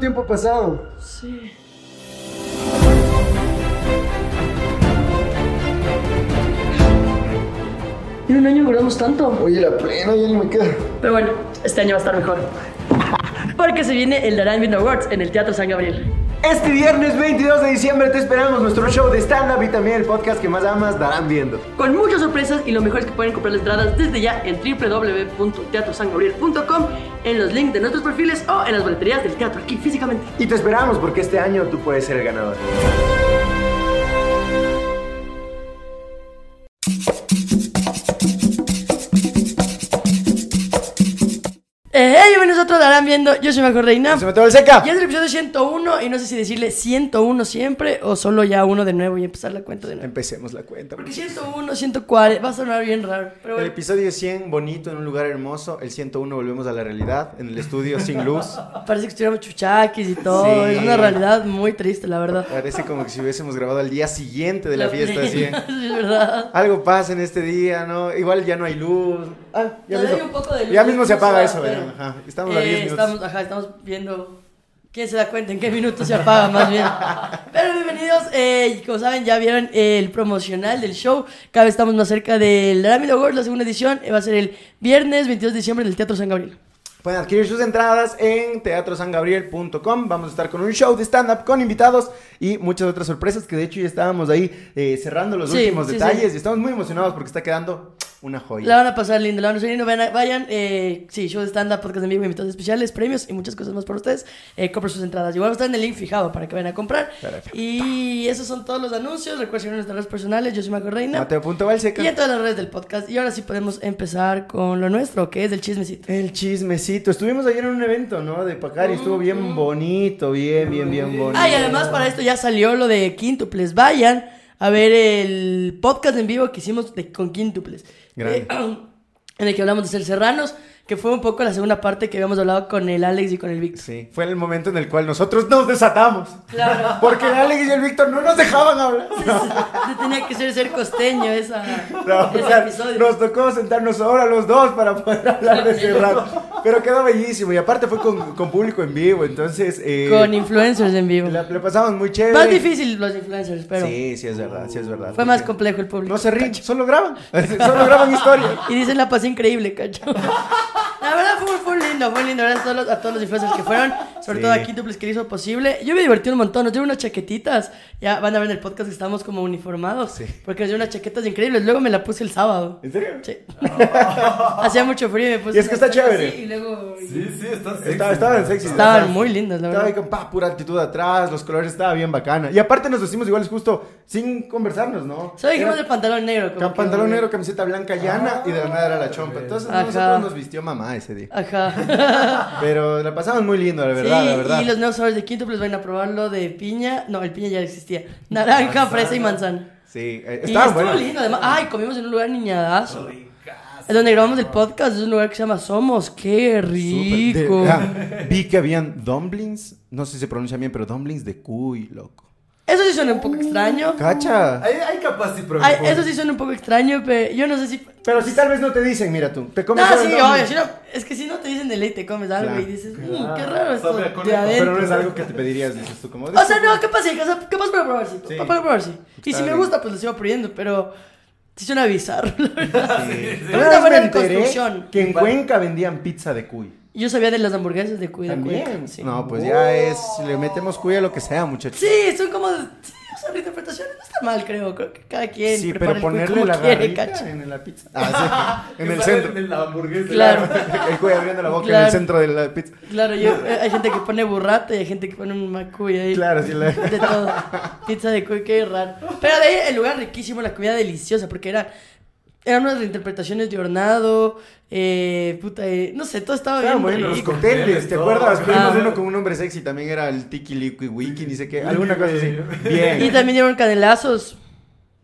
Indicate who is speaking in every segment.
Speaker 1: ¿Cuánto tiempo ha pasado?
Speaker 2: Sí. En un año engordamos tanto.
Speaker 1: Oye, la plena ya no me queda.
Speaker 2: Pero bueno, este año va a estar mejor. Porque se viene el Darán Awards en el Teatro San Gabriel.
Speaker 1: Este viernes 22 de diciembre te esperamos nuestro show de stand-up y también el podcast que más amas darán viendo.
Speaker 2: Con muchas sorpresas y lo mejor es que pueden comprar las entradas desde ya en www.teatrosangabriel.com en los links de nuestros perfiles o en las boleterías del teatro aquí físicamente.
Speaker 1: Y te esperamos porque este año tú puedes ser el ganador.
Speaker 2: Otro Darán Viendo. Yo soy Mejor Reina.
Speaker 1: Se me el seca.
Speaker 2: Y es el episodio 101 y no sé si decirle 101 siempre o solo ya uno de nuevo y empezar la cuenta de nuevo.
Speaker 1: Empecemos la cuenta.
Speaker 2: Porque 101, 140, va a sonar bien raro. Pero
Speaker 1: El episodio 100, bonito, en un lugar hermoso. El 101, volvemos a la realidad. En el estudio, sin luz.
Speaker 2: parece que estuviéramos chuchaquis y todo.
Speaker 1: Sí.
Speaker 2: Es una realidad muy triste, la verdad.
Speaker 1: Parece como que si hubiésemos grabado al día siguiente de la, fiesta. Así.
Speaker 2: Sí, es verdad.
Speaker 1: Algo pasa en este día, ¿no? Igual ya no hay luz. Ah, ya,
Speaker 2: Todavía
Speaker 1: mismo,
Speaker 2: un poco de luz,
Speaker 1: ya mismo se apaga eso,
Speaker 2: pero-
Speaker 1: ¿verdad? Ajá. Estamos a
Speaker 2: Eh,
Speaker 1: 10 minutos.
Speaker 2: estamos, ajá, estamos viendo quién se da cuenta en qué minuto se apaga más bien. Pero bienvenidos, eh, como saben ya vieron el promocional del show. Cada vez estamos más cerca del Ramiro Awards, la segunda edición. eh, va a ser el viernes 22 de diciembre en el Teatro San Gabriel.
Speaker 1: Pueden adquirir sus entradas en teatrosangabriel.com. Vamos a estar con un show de stand-up con invitados y muchas otras sorpresas que de hecho ya estábamos ahí eh, cerrando los
Speaker 2: Sí,
Speaker 1: últimos
Speaker 2: sí,
Speaker 1: detalles
Speaker 2: sí.
Speaker 1: y estamos muy emocionados porque está quedando una joya.
Speaker 2: La van a pasar lindo, la van a pasar lindo. Vayan, vayan, eh, sí, show de stand-up, podcast en vivo, invitados especiales, premios y muchas cosas más para ustedes. Eh, compren sus entradas. Igual estar en el link fijado para que vayan a comprar.
Speaker 1: Perfecto.
Speaker 2: Y esos son todos los anuncios. Recuerden seguir en nuestras redes personales. Yo soy Marco Reina.
Speaker 1: Mateo.valseca.
Speaker 2: Y en todas las redes del podcast. Y ahora sí podemos empezar con lo nuestro, que es el chismecito.
Speaker 1: El chismecito. Estuvimos ayer en un evento, ¿no? De Pacari. Estuvo bien bonito, bien, bien, bien bonito.
Speaker 2: Ah, y además para esto ya salió lo de Quintuples. Vayan a ver el podcast en vivo que hicimos de, con. Eh, en el que hablamos de ser serranos, que fue un poco la segunda parte que habíamos hablado con el Alex y con el Víctor.
Speaker 1: Sí, fue el momento en el cual nosotros nos desatamos.
Speaker 2: Claro.
Speaker 1: Porque el Alex y el Víctor no nos dejaban hablar.
Speaker 2: Tenía que ser ser costeño esa,
Speaker 1: No,
Speaker 2: ese
Speaker 1: o sea,
Speaker 2: episodio.
Speaker 1: nos tocó sentarnos ahora los dos para poder hablar de Serrano. Pero quedó bellísimo y aparte fue con, con público en vivo, entonces... eh,
Speaker 2: Con influencers en vivo.
Speaker 1: la- le pasamos muy chévere.
Speaker 2: Más difícil los influencers, pero
Speaker 1: Sí, sí es verdad, sí es verdad.
Speaker 2: fue más complejo el público.
Speaker 1: No se ríen, solo graban. Solo graban historias.
Speaker 2: Y dicen la pasé increíble, cacho. La verdad fue, fue lindo, fue lindo. Gracias a todos los, a todos los influencers que fueron, sobre
Speaker 1: Sí.
Speaker 2: todo a Quintuples que lo hizo posible. Yo me divertí un montón, nos dieron unas chaquetitas. Ya van a ver en el podcast que estamos como uniformados.
Speaker 1: Sí.
Speaker 2: Porque nos dieron unas chaquetas increíbles. Luego me la puse el sábado.
Speaker 1: ¿En serio?
Speaker 2: Sí. Hacía mucho frío y me puse.
Speaker 1: Y es que está chévere.
Speaker 2: así y luego.
Speaker 3: Sí, sí, está sexy.
Speaker 1: Estaba- estaban sexy.
Speaker 2: Estaban
Speaker 1: Estaba-
Speaker 2: muy lindas, la
Speaker 1: Estaba ahí
Speaker 2: verdad.
Speaker 1: con pa, pura actitud atrás, los colores estaba bien bacana. Y aparte nos vestimos igual justo sin conversarnos, ¿no?
Speaker 2: Solo dijimos
Speaker 1: Era
Speaker 2: el pantalón negro. como que-
Speaker 1: pantalón negro, camiseta blanca llana y de la nada era la chompa. Entonces
Speaker 2: Ajá.
Speaker 1: nosotros nos vistió mamá ese día.
Speaker 2: Ajá.
Speaker 1: Pero la pasamos muy lindo, la verdad,
Speaker 2: sí,
Speaker 1: la verdad.
Speaker 2: y los nuevos sabores de Quintuples van a probarlo de piña. No, el piña ya existía. Naranja, fresa y manzana.
Speaker 1: Sí, eh,
Speaker 2: Y
Speaker 1: estaban
Speaker 2: estuvo
Speaker 1: buenos.
Speaker 2: lindo, además. Ay, comimos en un lugar niñadazo. Es donde grabamos el podcast, es un lugar que se llama Somos. ¡Qué rico!
Speaker 1: De- ah, vi que habían dumplings, no sé si se pronuncia bien, pero dumplings de cuy, loco.
Speaker 2: Eso sí suena un poco extraño.
Speaker 1: ¿Cacha?
Speaker 3: Ahí, ahí capaz sí preocupa.
Speaker 2: eso sí suena un poco extraño, pero yo no sé si.
Speaker 1: Pero si tal vez no te dicen, mira tú, te comes el
Speaker 2: sí, obvio. si no- es que si no te dicen de ley, te comes algo
Speaker 1: Claro.
Speaker 2: y dices, "Mm, qué raro esto
Speaker 3: Sabe a
Speaker 2: de
Speaker 3: conejo.
Speaker 2: adentro.
Speaker 1: Pero no es algo que te pedirías, dices tú, como...
Speaker 2: O sea, no, capaz sí, capaz para probar, sí.
Speaker 1: Sí.
Speaker 2: Para probar, sí. Y si me gusta, pues lo sigo pidiendo, pero sí suena bizarro, la verdad.
Speaker 1: Sí.
Speaker 2: Es
Speaker 1: Una
Speaker 2: buena
Speaker 1: me enteré
Speaker 2: construcción.
Speaker 1: que en Cuenca vendían pizza de cuy.
Speaker 2: Yo sabía de las hamburguesas de cuida
Speaker 1: También.
Speaker 2: Sí.
Speaker 1: No, pues ya es, le metemos cuy a lo que sea, muchachos.
Speaker 2: Sí, son como. Sí, o sea, reinterpretaciones no está mal, creo. Creo que cada quien.
Speaker 1: Sí, pero ponerle la
Speaker 2: quiere,
Speaker 1: garrita en la pizza. Ah, sí, en el centro.
Speaker 3: En la hamburguesa.
Speaker 2: Claro.
Speaker 1: El cuy abriendo la boca en
Speaker 2: Claro.
Speaker 1: el centro de la pizza.
Speaker 2: Claro, yo, eh, hay gente que pone burrata y hay gente que pone un macuy ahí.
Speaker 1: Claro, sí, la-
Speaker 2: De todo. Pizza de cuy, qué raro. Pero de ahí el lugar riquísimo, la comida deliciosa, porque era. Eran unas reinterpretaciones de hornado, eh, puta, eh, no sé, todo estaba
Speaker 1: Estaban
Speaker 2: bien
Speaker 1: los cócteles, ¿te acuerdas?
Speaker 2: Ah.
Speaker 1: uno con un hombre sexy, también era el Tiki Liqui Wiki, ni sé qué, alguna cosa así. Bien,
Speaker 2: Y también dieron canelazos.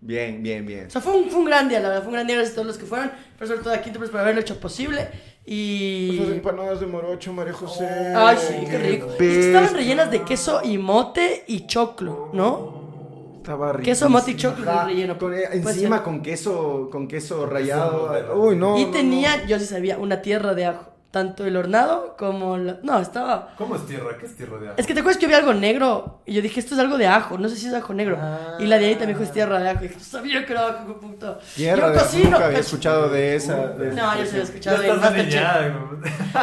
Speaker 1: bien, bien, bien.
Speaker 2: O sea, fue un, fue un gran día, la verdad, fue un gran día gracias a todos los que fueron, pero sobre todo a Quinto por haberlo hecho posible.
Speaker 1: Esas
Speaker 2: Y.
Speaker 1: empanadas de morocho, María José.
Speaker 2: Ay, sí, qué rico. Estaban rellenas de queso y mote y choclo, ¿no?
Speaker 1: Estaba rico.
Speaker 2: Queso, mote y relleno.
Speaker 1: con- eh, encima
Speaker 2: ser.
Speaker 1: con queso, con queso rallado. Uy, no.
Speaker 2: y
Speaker 1: no,
Speaker 2: tenía, yo sí sabía, una tierra de ajo. Tanto el hornado como la... No, estaba...
Speaker 3: ¿Cómo es tierra? ¿Qué es tierra de agua?
Speaker 2: Es que te acuerdas que yo vi algo negro y yo dije, esto es algo de ajo, no sé si es ajo negro.
Speaker 3: Ah.
Speaker 2: Y la de ahí también dijo, es tierra de ajo. Y dije, sabía que era ajo, puto.
Speaker 1: Tierra
Speaker 2: yo
Speaker 1: de
Speaker 2: cocino.
Speaker 1: nunca había
Speaker 2: cacho.
Speaker 1: escuchado de esa. de
Speaker 2: No, yo sí había escuchado de Masterchef.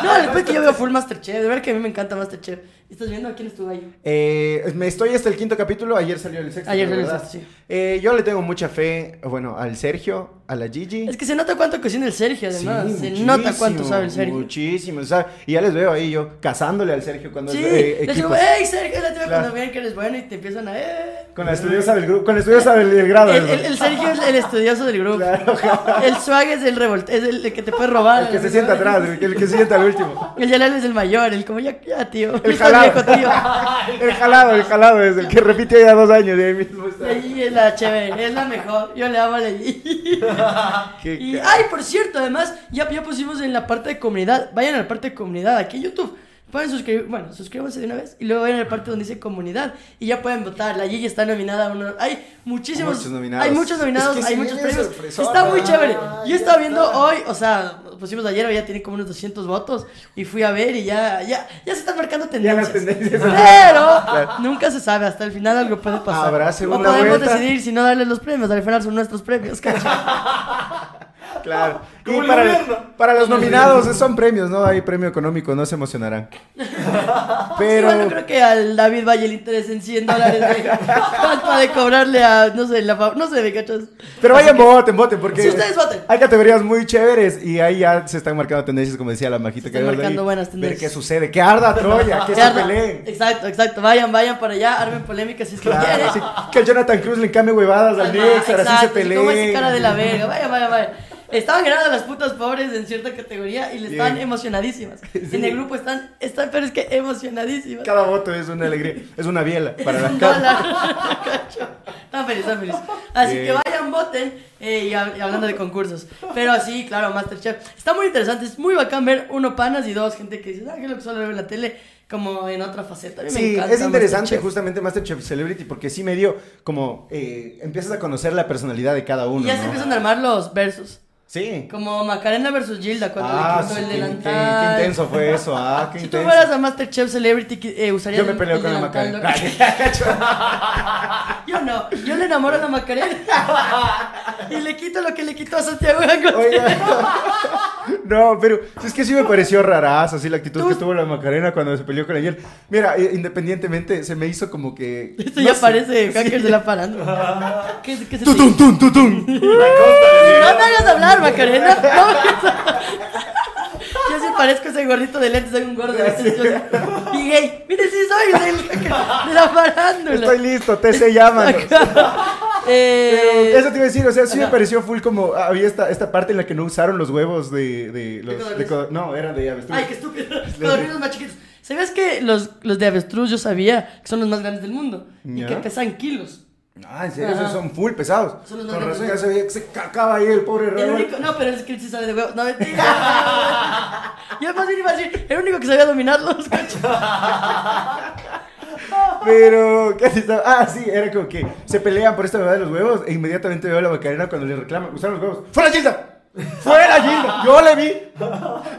Speaker 2: No, después que yo veo full Masterchef, de verdad que a mí me encanta Masterchef. ¿Estás viendo a quién estuvo ahí?
Speaker 1: Eh, me estoy hasta el quinto capítulo, ayer salió el sexto.
Speaker 2: Ayer salió el
Speaker 1: ¿verdad?
Speaker 2: sexto, sí.
Speaker 1: Eh, yo le tengo mucha fe, bueno, al Sergio, a la Gigi.
Speaker 2: Es que se nota cuánto cocina el Sergio, además.
Speaker 1: Sí,
Speaker 2: se nota cuánto sabe el Sergio.
Speaker 1: Muchísimo, o sea, y ya les veo ahí yo cazándole al Sergio cuando
Speaker 2: Sí,
Speaker 1: eh,
Speaker 2: les digo, hey Sergio, la cuando ven que eres bueno y te empiezan a, eh.
Speaker 1: Con la estudiosa del grupo, con la estudiosa del, del grado.
Speaker 2: El, el- el Sergio es el estudioso del grupo.
Speaker 1: Claro,
Speaker 2: El swag es el revolte, es el, el que te puede robar.
Speaker 1: el que se sienta atrás, el, que se sienta al último.
Speaker 2: El Yalal es el mayor, el como ya, ya tío.
Speaker 1: El jalado.
Speaker 2: viejo, tío.
Speaker 1: El jalado, el jalado es el que repite ya dos años y ahí mismo
Speaker 2: Y
Speaker 1: está.
Speaker 2: ahí es la chévere, es la mejor. Yo le amo a la Gigi. Y, ay, por cierto, además, ya, ya pusimos en la parte de comunidad. Vayan a la parte de comunidad aquí en YouTube. Pueden suscribir, bueno, suscríbanse de una vez y luego vayan a la parte donde dice comunidad y ya pueden votar. La Gigi está nominada a uno. Hay muchísimos.
Speaker 1: Muchos nominados.
Speaker 2: Hay muchos nominados,
Speaker 1: Es que
Speaker 2: hay
Speaker 1: sí,
Speaker 2: muchos premios. Está muy chévere. Yo estaba viendo
Speaker 1: está.
Speaker 2: hoy, o sea, pusimos ayer, ya tiene como unos 200 votos y fui a ver y ya, ya, ya se están marcando tendencias.
Speaker 1: tendencias.
Speaker 2: Pero nunca se sabe, hasta el final algo puede pasar.
Speaker 1: Habrá
Speaker 2: o
Speaker 1: segunda
Speaker 2: podemos
Speaker 1: vuelta.
Speaker 2: decidir si no darles los premios, al final son nuestros premios. ¿cachai?
Speaker 1: Claro. Y para, para los nominados son premios, no hay premio económico, no se emocionarán. Pero
Speaker 2: Sí, bueno, creo que al David Valle le interesa en 100 dólares de, falta de cobrarle a, no sé, la, no sé, ¿me cachas?
Speaker 1: Pero vayan, voten, voten, porque
Speaker 2: Sí, ustedes voten.
Speaker 1: hay categorías muy chéveres y ahí ya se están marcando tendencias, como decía la majita
Speaker 2: Se
Speaker 1: que
Speaker 2: están marcando
Speaker 1: ahí.
Speaker 2: buenas
Speaker 1: Ver
Speaker 2: tendencias.
Speaker 1: qué sucede, que arda Troya, que se
Speaker 2: Yarda.
Speaker 1: peleen.
Speaker 2: Exacto, exacto. Vayan, vayan para allá, armen polémica si es que quieren.
Speaker 1: Claro, sí, que el Jonathan Cruz le encambie huevadas al Nexar, así se peleen.
Speaker 2: Como ese cara de la verga. Vaya, vaya, vaya. Estaban ganando las putas pobres en cierta categoría y le estaban emocionadísimas.
Speaker 1: Sí.
Speaker 2: En el grupo están, están, pero es que emocionadísimas.
Speaker 1: Cada voto es una alegría, es una biela para la cara.
Speaker 2: Están felices, están felices. Así
Speaker 1: Bien.
Speaker 2: que vayan, voten. eh, y, hab- y hablando de concursos. Pero sí, claro, Masterchef. Está muy interesante. Es muy bacán ver uno panas y dos gente que dice, ah, que lo que solo veo en la tele, como en otra faceta. A mí me
Speaker 1: Sí,
Speaker 2: encanta
Speaker 1: es interesante
Speaker 2: Masterchef.
Speaker 1: justamente Masterchef Celebrity porque sí medio como eh, empiezas a conocer la personalidad de cada uno.
Speaker 2: Y ya se
Speaker 1: ¿no?
Speaker 2: empiezan a armar los versos.
Speaker 1: Sí.
Speaker 2: Como Macarena versus Gilda cuando
Speaker 1: Ah,
Speaker 2: le quitó
Speaker 1: sí,
Speaker 2: el
Speaker 1: qué, qué-
Speaker 2: delantal.
Speaker 1: qué intenso fue eso, ah, qué
Speaker 2: Si tú
Speaker 1: intenso.
Speaker 2: fueras a Masterchef Celebrity, eh, usarías
Speaker 1: Yo me
Speaker 2: el-
Speaker 1: peleo
Speaker 2: el
Speaker 1: con la
Speaker 2: delantal,
Speaker 1: Macarena.
Speaker 2: Yo no, yo le enamoro a la Macarena y le quito lo que le quitó a Santiago.
Speaker 1: Oiga. No, pero es que sí me pareció rarazo así la actitud
Speaker 2: Tú-
Speaker 1: que tuvo la Macarena cuando se peleó con ayer. Mira, eh, independientemente se me hizo como que
Speaker 2: Esto
Speaker 1: no
Speaker 2: ya
Speaker 1: sé.
Speaker 2: parece hackers de la farándula. ¿Qué, qué se
Speaker 3: costa de
Speaker 2: No me hagas hablar, Macarena. Yo sí parezco ese gordito de lentes, soy un gordo de lentes. yo Y gay. Mire, sí soy de la farándula.
Speaker 1: Estoy listo, te se llaman.
Speaker 2: Eh,
Speaker 1: Pero eso te iba a decir, o sea, sí me pareció full como había esta, esta parte en la que no usaron los huevos de, de los de no, eran de avestruz.
Speaker 2: Ay, qué estúpido. Los ríos más chiquitos. ¿Sabías que los, los de avestruz yo sabía que son los más grandes del mundo? Y
Speaker 1: Ya.
Speaker 2: que pesan kilos.
Speaker 1: Ah, en serio,
Speaker 2: Ajá.
Speaker 1: esos son full pesados.
Speaker 2: Los
Speaker 1: Con razón ya se veía que se cacaba ahí el pobre
Speaker 2: El
Speaker 1: Raúl.
Speaker 2: único, no, pero es que sabe de huevos. No, mentira. Yo más bien iba a decir, el único que sabía dominarlos, cacho.
Speaker 1: Pero, ¿qué estaba? Ah, sí, era como que se pelean por esta verdad de los huevos e inmediatamente veo a la Macarena cuando le reclama, usaron los huevos. ¡Fuera Gilda! ¡Fuera Gilda! ¡Yo le vi!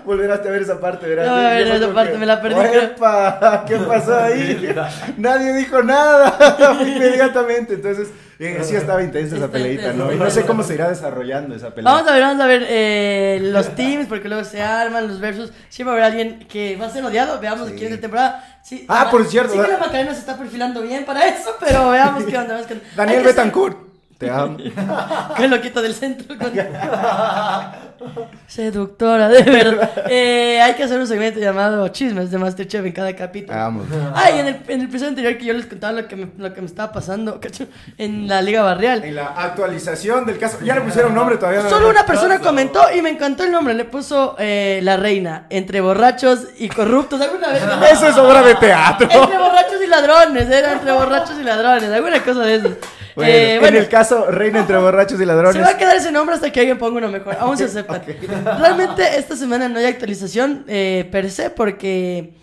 Speaker 1: Volverás a ver esa parte, verás.
Speaker 2: No ver esa parte,
Speaker 1: que,
Speaker 2: me la perdí.
Speaker 1: ¡Epa! ¿Qué pasó ahí? Nadie dijo nada inmediatamente. Entonces, eh, sí estaba intensa esa peleita. ¿no? Y no sé cómo se irá desarrollando esa pelea.
Speaker 2: Vamos a ver, vamos a ver eh, los teams, porque luego se arman los versus. Siempre va a haber alguien que va a ser odiado. Veamos
Speaker 1: Sí.
Speaker 2: quién de temporada. Sí,
Speaker 1: Ah, por cierto,
Speaker 2: Sí que la Macarena se está perfilando bien para eso, pero veamos qué onda.
Speaker 1: Daniel Betancourt. Te amo.
Speaker 2: Que lo quito del centro. con- Seductora, de verdad. Eh, hay que hacer un segmento llamado Chismes de Masterchef en cada capítulo.
Speaker 1: Vamos.
Speaker 2: Ay, en el, en el episodio anterior que yo les contaba lo que me, lo que me estaba pasando cacho, en la Liga Barrial.
Speaker 1: En la actualización del caso. Ya le pusieron nombre todavía. no?
Speaker 2: Solo una persona comentó y me encantó el nombre. Le puso eh, La Reina, entre borrachos y corruptos. ¿Alguna vez?
Speaker 1: Eso es obra de teatro.
Speaker 2: entre borrachos y ladrones, era entre borrachos y ladrones. Alguna cosa de eso.
Speaker 1: Bueno,
Speaker 2: Eh,
Speaker 1: en el caso Reina entre borrachos y ladrones.
Speaker 2: Se va a quedar ese nombre hasta que alguien ponga uno mejor. Aún se acepta. Realmente esta semana no hay actualización eh, per se porque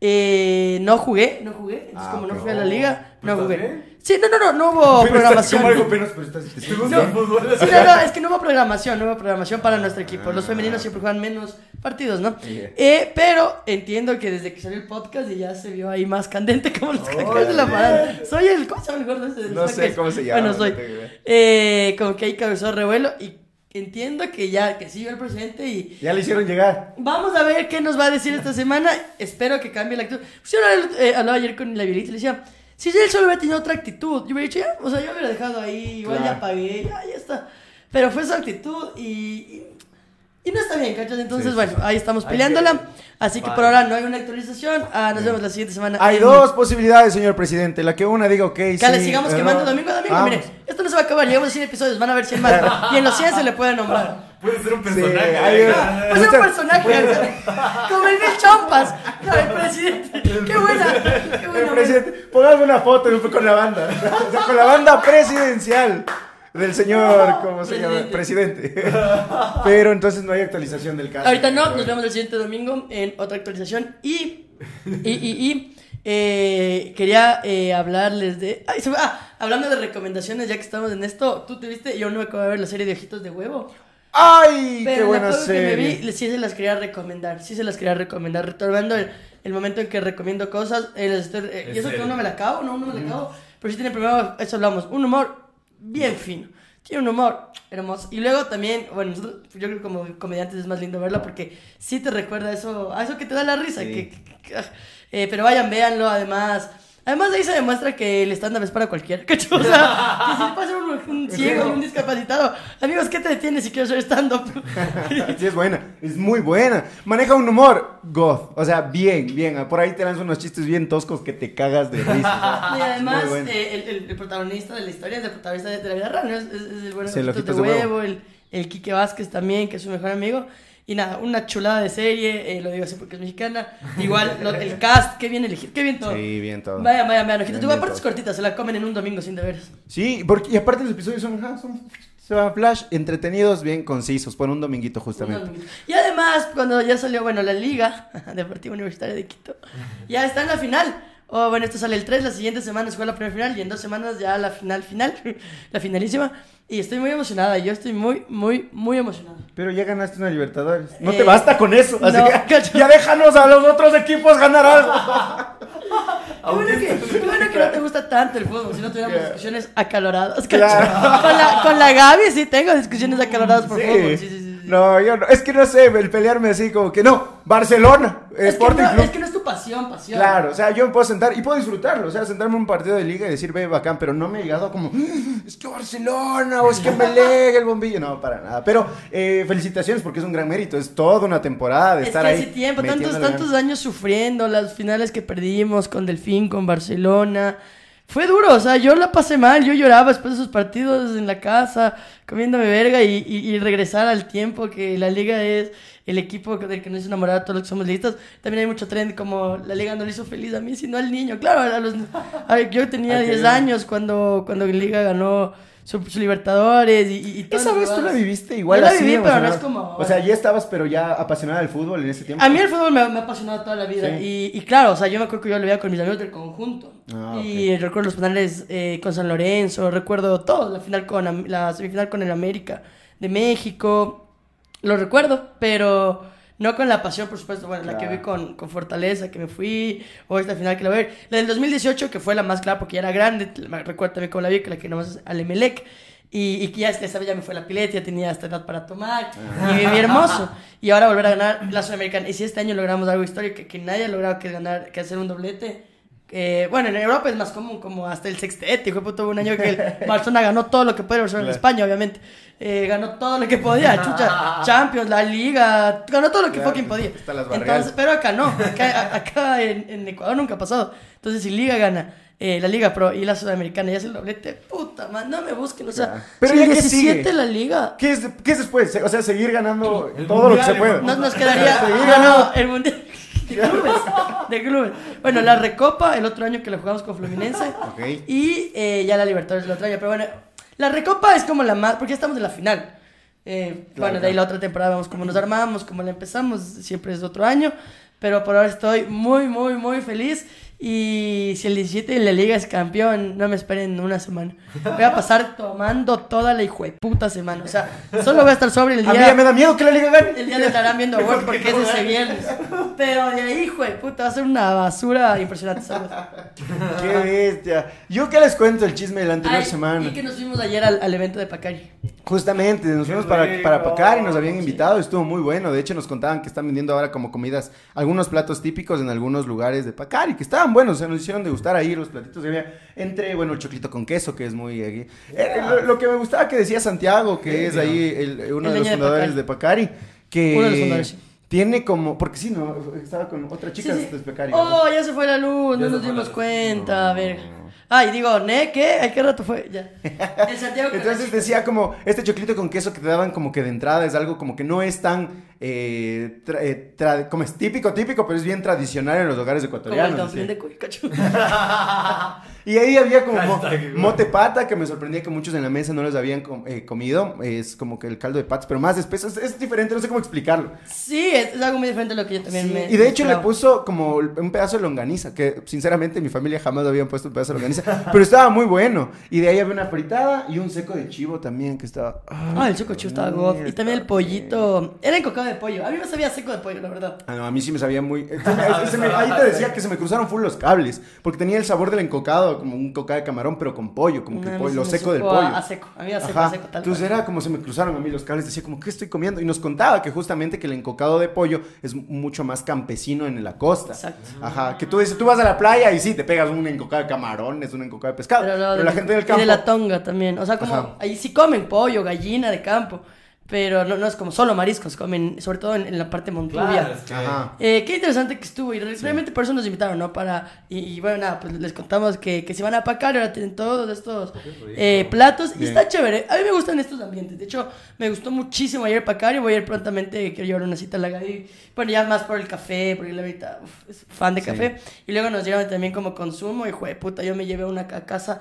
Speaker 2: Eh, no jugué, no jugué. Entonces,
Speaker 1: Ah,
Speaker 2: como no fui a la liga,
Speaker 3: ¿Pero
Speaker 2: no
Speaker 3: estás
Speaker 2: jugué.
Speaker 3: bien?
Speaker 2: Sí, no, no, no, no hubo
Speaker 1: Pero
Speaker 2: programación.
Speaker 1: como algo penoso, pero estás-
Speaker 3: ¿Te gusta el fútbol?
Speaker 2: Sí, no, no, es que no hubo programación, no hubo programación para nuestro equipo. Los femeninos siempre juegan menos partidos, ¿no?
Speaker 1: Yeah.
Speaker 2: Eh, pero entiendo que desde que salió el podcast y ya se vio ahí más candente como los crackers de la parada. Soy el, ¿cómo se llama el gordo ese
Speaker 1: No sé cómo se llama,
Speaker 2: Bueno,
Speaker 1: no
Speaker 2: soy. Eh, como que ahí causó revuelo y entiendo que ya, que sí vio el presidente y
Speaker 1: Ya le hicieron llegar.
Speaker 2: Vamos a ver qué nos va a decir esta semana. Espero que cambie la actitud. Pues yo hablaba, eh, hablaba ayer con la Violeta y le decía, si él solo hubiera tenido otra actitud, yo hubiera dicho, ya, o sea, yo hubiera dejado ahí, igual
Speaker 1: Claro.
Speaker 2: ya pagué, ya, ya está. Pero fue su actitud y, y, y no está bien, ¿cachas? Entonces,
Speaker 1: Sí,
Speaker 2: bueno,
Speaker 1: sí.
Speaker 2: ahí estamos peleándola. Así que
Speaker 3: Vale.
Speaker 2: por ahora no hay una actualización. Ah, nos vemos la siguiente semana.
Speaker 1: Hay
Speaker 2: en-
Speaker 1: dos posibilidades, señor presidente. La que una diga, ok,
Speaker 2: Que
Speaker 1: sí.
Speaker 2: le sigamos quemando domingo a domingo.
Speaker 1: Vamos.
Speaker 2: Mire, esto no se va a acabar. Llegamos a 100 episodios, van a ver 100 más. Y en los 100 se le puede nombrar.
Speaker 3: Puede ser un
Speaker 1: Sí,
Speaker 3: personaje.
Speaker 1: hay-.
Speaker 2: Pues es un personaje, como el Bill Chompas, no, el presidente. Qué buena, qué
Speaker 1: El
Speaker 2: buena.
Speaker 1: presidente, pongamos una foto con la banda. O sea, con la banda presidencial del señor, ¿cómo se llama? Presidente. Pero entonces no hay actualización del caso.
Speaker 2: Ahorita no, nos vemos el siguiente domingo en otra actualización. Y, y, y, y eh, quería eh, hablarles de. Ay, se me- ah, hablando de recomendaciones, ya que estamos en esto, tú te viste, yo no me acabo de ver la serie de Ojitos de Huevo.
Speaker 1: ¡Ay!
Speaker 2: Pero
Speaker 1: ¡Qué buena
Speaker 2: poco que me
Speaker 1: serie!
Speaker 2: vi, sí se las quería recomendar, sí se las quería recomendar. Retomando el, el momento en que recomiendo cosas, les estoy- eh, y eso que no me la acabo, no, no me la acabo. Pero sí tiene primero, eso hablamos, un humor bien fino. Tiene un humor hermoso. Y luego también, bueno, nosotros- yo creo que como comediantes es más lindo verla porque sí te recuerda a eso, a eso que te da la risa.
Speaker 1: Sí.
Speaker 2: Que, que- que- ah. Eh, pero vayan, véanlo, además. Además de ahí se demuestra que el stand-up es para cualquiera, ¿cachai? O sea, que si pasa un, un ciego un discapacitado, amigos, ¿qué te detiene si quieres hacer stand-up?
Speaker 1: Sí, es buena, es muy buena. Maneja un humor goth, o sea, bien, bien. Por ahí te lanzan unos chistes bien toscos que te cagas de risa.
Speaker 2: Y además, eh, el, el- el protagonista de la historia es el protagonista de, de la vida real, ¿no? Es, es- es el bueno
Speaker 1: Sí,
Speaker 2: de huevo,
Speaker 1: Huevo.
Speaker 2: el, el Quique Vázquez también, que es su mejor amigo. Y nada, una chulada de serie, eh, lo digo así porque es mexicana. Igual, lo- el cast, qué bien elegido, qué bien todo.
Speaker 1: Sí, bien todo.
Speaker 2: Vaya, vaya, vaya, Huevo,
Speaker 1: bien
Speaker 2: aparte es cortita, se la comen en un domingo sin deberes.
Speaker 1: Sí, porque, y aparte los episodios son, ajá, son se va flash, entretenidos, bien concisos, por un dominguito justamente.
Speaker 2: Y además, cuando ya salió, bueno, la Liga Deportiva Universitaria de Quito, ya está en la final. Oh, bueno, esto sale el 3, la siguiente semana se juega la primera final y en dos semanas ya la final final, la finalísima. Y estoy muy emocionada, yo estoy muy, muy, muy emocionada.
Speaker 1: Pero ya ganaste una Libertadores. No
Speaker 2: Eh,
Speaker 1: te basta con eso. Así
Speaker 2: no,
Speaker 1: que
Speaker 2: cacho.
Speaker 1: ya déjanos a los otros equipos ganar algo.
Speaker 2: Qué bueno, que, qué bueno que no te gusta tanto el fútbol, si no tuviéramos discusiones acaloradas.
Speaker 1: Claro.
Speaker 2: Con, la, con la Gaby sí tengo discusiones acaloradas por fútbol. Sí, sí, sí.
Speaker 1: No, yo no. Es que no sé, el pelearme así como que no. Barcelona,
Speaker 2: es, que
Speaker 1: Sporting
Speaker 2: no,
Speaker 1: Club.
Speaker 2: es que no es tu pasión, pasión.
Speaker 1: Claro, o sea, yo me puedo sentar y puedo disfrutarlo, o sea, sentarme en un partido de liga y decir, ve, bacán, pero no me he llegado como, "Mm, es que Barcelona o es que me lega el bombillo, no, para nada. Pero eh, felicitaciones porque es un gran mérito, es toda una temporada de
Speaker 2: Es
Speaker 1: estar
Speaker 2: que
Speaker 1: ahí.
Speaker 2: hace tiempo, tantos, tantos años sufriendo, las finales que perdimos con Delfín, con Barcelona. Fue duro, o sea, yo la pasé mal, yo lloraba después de esos partidos en la casa, comiéndome verga y, y- y regresar al tiempo que la liga es el equipo del que nos hizo enamorar a todos los que somos listos. También hay mucho trend como la liga no le hizo feliz a mí, sino al niño. Claro, a los, a yo tenía
Speaker 1: Al que
Speaker 2: 10
Speaker 1: viene.
Speaker 2: años cuando, cuando la liga ganó su, su Libertadores y, y, todo
Speaker 1: Esa vez tú la viviste igual
Speaker 2: Yo la viví, pero no es como
Speaker 1: O sea, ya estabas, pero ya apasionada del fútbol en ese tiempo.
Speaker 2: A mí el fútbol me, me ha apasionado toda la vida.
Speaker 1: Sí.
Speaker 2: Y, y claro, o sea, yo me acuerdo que yo lo veía con mis amigos del conjunto.
Speaker 1: Ah,
Speaker 2: Y recuerdo los finales eh, con San Lorenzo, recuerdo todo, la final con la semifinal con el América de México. Lo recuerdo, pero no con la pasión, por supuesto. Bueno, la que vi con, con Fortaleza, que me fui, o esta final que la voy a ver. La del 2018, que fue la más clara porque ya era grande. Recuerdo también cómo la vi, que la que nomás al Emelec. Y, y que ya esta vez ya me fue la pileta, ya tenía esta edad para tomar.
Speaker 1: Ah.
Speaker 2: Y viví hermoso. Y ahora volver a ganar la Sudamericana. Y si este año logramos algo histórico que, que nadie ha logrado, que es ganar, que hacer un doblete. Eh, bueno, en Europa es más común, como hasta el sextete. Hijo hubo un año que el Barcelona ganó todo lo que puede, Barcelona en. España, obviamente. Eh, ganó todo lo que podía, chucha, Champions, la Liga, ganó todo lo que
Speaker 1: Claro,
Speaker 2: fucking podía. Entonces, pero acá no, acá, acá en, en Ecuador nunca ha pasado. Entonces, si Liga gana, eh, la Liga Pro y la Sudamericana y hace el doblete, puta, man, no me busquen, o sea.
Speaker 1: Pero
Speaker 2: si
Speaker 1: ya
Speaker 2: el
Speaker 1: que
Speaker 2: 17
Speaker 1: sigue.
Speaker 2: la Liga,
Speaker 1: ¿Qué es, ¿Qué es después? O sea, seguir ganando
Speaker 3: El
Speaker 1: todo lo que se pueda.
Speaker 3: hijo
Speaker 2: nos, nos quedaría
Speaker 1: Seguir ganando.
Speaker 2: no, el mundial de clubes, de clubes. Bueno, la Recopa el otro año que la jugamos con Fluminense
Speaker 1: Ok.
Speaker 2: y eh, ya la Libertadores el otro año, pero bueno, la Recopa es como la más, porque ya estamos en la final. Eh,
Speaker 1: Claro,
Speaker 2: bueno, de ahí la otra temporada vemos cómo nos armamos, cómo la empezamos, siempre es otro año. Pero por ahora estoy muy, muy, muy feliz. Y si el 17 de la liga es campeón, no me esperen una semana. Voy a pasar tomando toda la hijo de puta semana. O sea, solo voy a estar sobre el
Speaker 1: A mí
Speaker 2: día.
Speaker 1: ya me da miedo que la liga gane.
Speaker 2: El día le estarán viendo Word porque es ese viernes. Pero de ahí, hijo de puta, va a ser una basura impresionante. ¿sabes?
Speaker 1: Qué bestia. Yo qué les cuento el chisme de la anterior
Speaker 2: Ay,
Speaker 1: semana.
Speaker 2: Y que nos fuimos ayer al, al evento de Pacari.
Speaker 1: Justamente, nos fuimos para, para Pacar y nos habían
Speaker 3: Sí.
Speaker 1: invitado, estuvo muy bueno. De hecho, nos contaban que están vendiendo ahora como comidas algunos platos típicos en algunos lugares de Pacar y que estaban buenos. Se nos hicieron degustar ahí los platitos que había. Entre, bueno, el choclito con queso, que es muy. eh, eh, lo, lo que me gustaba que decía Santiago, que
Speaker 3: Sí,
Speaker 1: es ahí el- uno
Speaker 2: El
Speaker 1: de los
Speaker 2: de
Speaker 1: fundadores
Speaker 2: Pacari.
Speaker 1: de Pacari, que.
Speaker 2: Uno de los fundadores, sí.
Speaker 1: Tiene como. Porque sí, no, estaba con otra chica
Speaker 2: Sí, sí.
Speaker 1: de Pacari.
Speaker 2: Oh, ya se fue la luz, no nos dimos cuenta. A ver. Ay, digo, ¿ne? ¿Qué? ¿A qué rato fue? Ya. El Santiago con la
Speaker 1: Entonces decía como, este choclito con queso que te daban como que de entrada es algo como que no es tan, eh, tra- eh, tra- como es típico, típico, pero es bien tradicional en los hogares
Speaker 2: Como el
Speaker 1: ecuatorianos.
Speaker 2: dumpling
Speaker 1: decía.
Speaker 2: de.
Speaker 1: Y ahí había como
Speaker 3: Hashtag
Speaker 1: mote pata, que me sorprendía que muchos en la mesa no les habían com- eh, comido. Es como que el caldo de patas, pero más espeso. Es, es diferente, no sé cómo explicarlo.
Speaker 2: Sí, es, es algo muy diferente a lo que yo también
Speaker 1: Sí,
Speaker 2: me.
Speaker 1: y de hecho le puso como un pedazo de longaniza, que sinceramente mi familia jamás le habían puesto un pedazo de longaniza, pero estaba muy bueno. Y de ahí había una fritada y un seco de chivo también que estaba...
Speaker 2: Ah, el seco chivo estaba. Y también el pollito. Era encocado de pollo. A mí me sabía seco de pollo, la verdad.
Speaker 1: Ah, no, a mí sí me sabía muy... eh, me- ahí te decía que se me cruzaron full los cables, porque tenía el sabor del encocado, como un cocado de camarón, pero con pollo, como que
Speaker 2: No,
Speaker 1: el
Speaker 2: mí
Speaker 1: pollo, lo seco del
Speaker 2: supo a-
Speaker 1: pollo.
Speaker 2: A, seco. A mí a seco, a seco, tal
Speaker 1: Entonces
Speaker 2: cual.
Speaker 1: era como se me cruzaron a mí los cables, decía como, ¿qué estoy comiendo? Y nos contaba que justamente que el encocado de pollo es mucho más campesino en la costa.
Speaker 2: Exacto.
Speaker 1: Ajá, que tú dices, tú vas a la playa y sí, te pegas un encocado de camarones, un encocado de pescado. Pero,
Speaker 2: no, de-
Speaker 1: la gente del
Speaker 2: y
Speaker 1: campo...
Speaker 2: de la tonga también. O sea, como
Speaker 1: Ajá.
Speaker 2: ahí sí comen pollo, gallina de campo. Pero no, no es como solo mariscos, comen, sobre todo en, en la parte montubia.
Speaker 3: Claro, es que-
Speaker 1: Ajá.
Speaker 2: Eh, qué interesante que estuvo y realmente por eso nos invitaron, ¿no? Para, y, y bueno, nada, pues les contamos que, que se van a apacar, ahora tienen todos estos eh, platos y
Speaker 1: Bien.
Speaker 2: está chévere. A mí me gustan estos ambientes, de hecho me gustó muchísimo ayer Pacar y voy a ir prontamente, quiero llevar una cita a la Gaby, bueno, ya más por el café, porque la ahorita uf, es fan de
Speaker 1: Sí.
Speaker 2: café. Y luego nos llevan también como consumo y, jue puta, yo me llevé una a casa.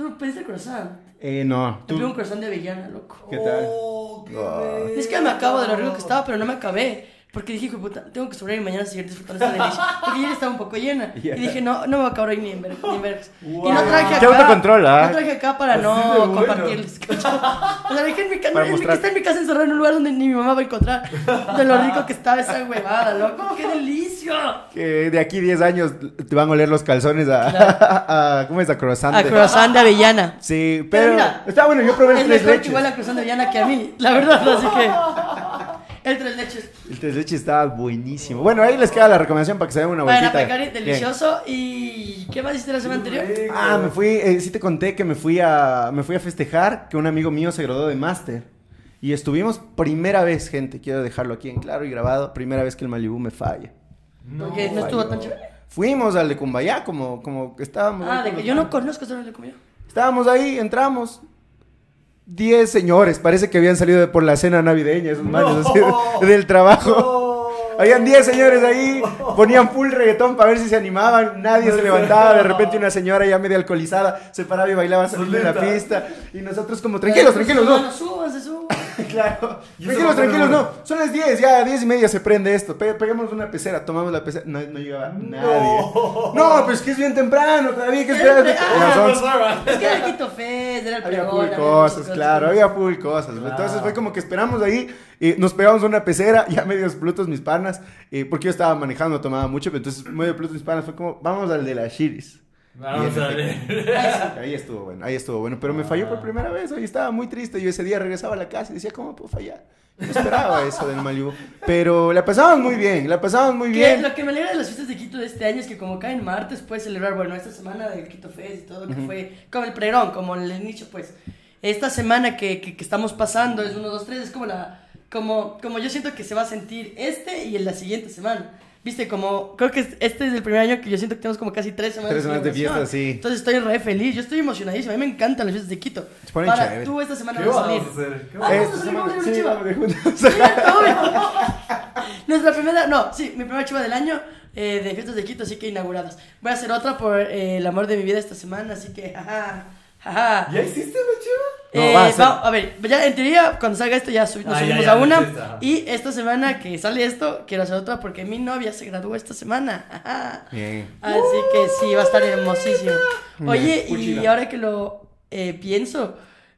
Speaker 2: ¿Tú pediste croissant?
Speaker 1: Eh, no. Tú-
Speaker 2: pedí un croissant de avellana, loco.
Speaker 1: ¿Qué tal?
Speaker 3: Oh, qué bello.
Speaker 2: Es que me acabo de lo rico que estaba, pero no me acabé. Porque dije, puta, tengo que sobrevivir mañana seguir disfrutando esta delicia. Porque ayer estaba un poco llena.
Speaker 1: Ya.
Speaker 2: Y dije, no, no me voy a acabar hoy ni en ver- ni en vergas. Y no
Speaker 3: Wow.
Speaker 2: traje acá.
Speaker 1: Qué autocontrol, ¿ah?
Speaker 2: No traje acá para
Speaker 3: Así
Speaker 2: no compartirles. O sea, dije en mi casa, en mi- está en mi casa encerrado en un lugar donde ni mi mamá va a encontrar. De lo rico que estaba esa huevada, loco. ¡Qué delicia!
Speaker 1: Que de aquí 10 años te van a oler los calzones a...
Speaker 2: Claro.
Speaker 1: a- ¿Cómo es? A croissant.
Speaker 2: A croissant de avellana.
Speaker 1: Sí,
Speaker 2: Pero
Speaker 1: pero...
Speaker 2: mira,
Speaker 1: está bueno, yo probé el
Speaker 2: Es
Speaker 1: tres leches.
Speaker 2: igual a croissant de avellana que a mí, la verdad, así que... El tres leches.
Speaker 1: El tres leches estaba buenísimo. Bueno, ahí les queda la recomendación para que se den una
Speaker 2: Bueno,
Speaker 1: vueltita.
Speaker 2: Pecari,
Speaker 1: Bien.
Speaker 2: delicioso. ¿Y qué más hiciste la semana anterior?
Speaker 1: Ah, me fui, eh, sí te conté que me fui a me fui a festejar que un amigo mío se graduó de máster. Y estuvimos primera vez, gente, quiero dejarlo aquí en claro y grabado, primera vez que el Malibu me falla.
Speaker 2: Porque no estuvo tan chévere.
Speaker 1: Fuimos al de Cumbayá, como, como estábamos.
Speaker 2: Ah, de que yo no conozco ese de comida.
Speaker 1: Estábamos ahí, entramos. Diez señores, parece que habían salido por la cena navideña, esos manos así, de- del trabajo. Habían 10 señores ahí, ponían full reggaetón para ver si se animaban, nadie se levantaba, de repente una señora ya media alcoholizada se paraba y bailaba saliendo de la pista y nosotros como tranquilos, tranquilos, no,
Speaker 2: No, súbanse, súbanse.
Speaker 1: claro, tranquilos, tranquilos, no, son las 10, ya a 10 y media se prende esto, Pe- peguemos una pecera, tomamos la pecera, no, no llegaba nadie, no, pues que es bien temprano, todavía hay que esperar,
Speaker 2: Ah,
Speaker 1: 11.
Speaker 2: Es que era el Quito Fest, era el
Speaker 1: Había
Speaker 2: pregón.
Speaker 1: full
Speaker 2: había
Speaker 1: cosas,
Speaker 2: muchas
Speaker 1: claro,
Speaker 2: cosas.
Speaker 1: había full cosas. Entonces fue como que esperamos ahí, y nos pegamos una pecera, ya medios plutos mis panas, eh, porque yo estaba manejando, tomaba mucho, pero entonces medio plutos mis panas fue como, vamos al de las Shiris.
Speaker 3: Vamos
Speaker 1: Y
Speaker 3: a ver.
Speaker 1: Ahí estuvo bueno, ahí estuvo bueno, pero me falló por primera vez, hoy estaba muy triste, yo ese día regresaba a la casa y decía, ¿cómo puedo fallar? No esperaba eso del Malibu, pero la pasamos muy bien, la pasamos muy bien.
Speaker 2: Lo que me alegra de las fiestas de Quito de este año es que como caen martes puedes celebrar, bueno, esta semana del Quito Fest y todo, que fue como el pregón, como el inicio, pues. Esta semana que, que, que estamos pasando es 1, 2, 3, es como la... Como, como yo siento que se va a sentir este y en la siguiente semana. Viste, como, creo que este es el primer año que yo siento que tenemos como casi tres semanas
Speaker 1: Tres semanas de fiesta, sí.
Speaker 2: Entonces estoy re feliz, yo estoy emocionadísimo, a mí me encantan las fiestas de Quito.
Speaker 1: Se ponen
Speaker 2: Para,
Speaker 1: chévere.
Speaker 2: tú esta semana
Speaker 3: ¿Qué
Speaker 2: vas a
Speaker 3: vamos
Speaker 2: salir.
Speaker 3: a hacer? ¿Qué
Speaker 2: Ah,
Speaker 3: vamos a
Speaker 2: vamos a
Speaker 3: hacer?
Speaker 2: salir, vamos a
Speaker 1: Sí,
Speaker 2: salir,
Speaker 1: vamos de juntos.
Speaker 2: Obvio. Nuestra primera, no, sí, mi primera chiva del año eh, de fiestas de Quito, así que inauguradas. Voy a hacer otra por eh, el amor de mi vida esta semana, así que, jaja, jaja.
Speaker 3: ¿Ya hiciste la chiva?
Speaker 1: No,
Speaker 2: Eh,
Speaker 1: va a ser.
Speaker 2: va- a ver, ya en teoría, cuando salga esto ya sub- nos
Speaker 3: Ah,
Speaker 2: subimos
Speaker 3: ya,
Speaker 2: a una. Y esta semana que sale esto, quiero hacer otra porque mi novia se graduó esta semana.
Speaker 1: Bien.
Speaker 2: Así que sí, va a estar hermosísimo. Oye, y ahora que lo eh, pienso.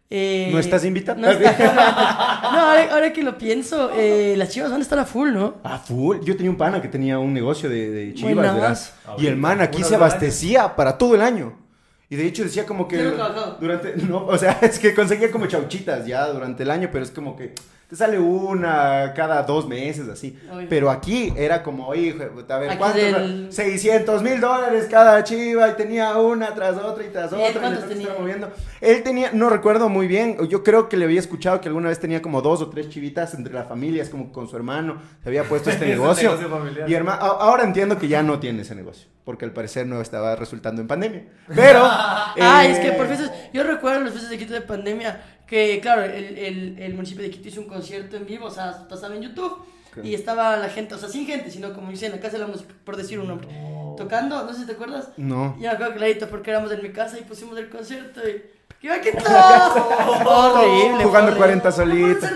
Speaker 2: eh,
Speaker 1: ¿No estás invitada?
Speaker 2: No, está- no, ahora, ahora que lo pienso, eh, las chivas van a estar a full, ¿no?
Speaker 1: Ah, full. Yo tenía un pana que tenía un negocio de, de chivas. Y el man aquí se abastecía para todo el año. Y de hecho decía como que durante no, o sea, es que conseguía como chauchitas ya durante el año, pero es como que te sale una cada dos meses así.
Speaker 2: Obvio.
Speaker 1: Pero aquí era como, oye, hijo a ver,
Speaker 2: Aquí
Speaker 1: ¿cuánto?
Speaker 2: del-
Speaker 1: 600 mil dólares cada chiva y tenía una tras otra y tras
Speaker 2: ¿Y
Speaker 1: otra. y
Speaker 2: cuántos
Speaker 1: que estar
Speaker 2: tenía?
Speaker 1: moviendo. Él tenía, no recuerdo muy bien, yo creo que le había escuchado que alguna vez tenía como dos o tres chivitas entre la familia, es como con su hermano, se había puesto este negocio.
Speaker 3: negocio familiar.
Speaker 1: Y herma- a- ahora entiendo que ya no tiene ese negocio, porque al parecer no estaba resultando en pandemia. Pero...
Speaker 2: Ah,
Speaker 1: eh,
Speaker 2: es que por fiestas, yo recuerdo las fiestas de Quito de pandemia, que claro, el, el, el municipio de Quito hizo un concierto en vivo, o sea, pasaba en YouTube, y estaba la gente, o sea, sin gente, sino como dice en la Casa de la Música, por decir un nombre, tocando, no sé si te acuerdas,
Speaker 1: No.
Speaker 2: ya me acuerdo clarito, porque éramos en mi casa y pusimos el concierto y... ¡Iba Quito! horrible.
Speaker 1: Jugando
Speaker 2: horrible.
Speaker 1: 40
Speaker 2: No puede
Speaker 1: solitos.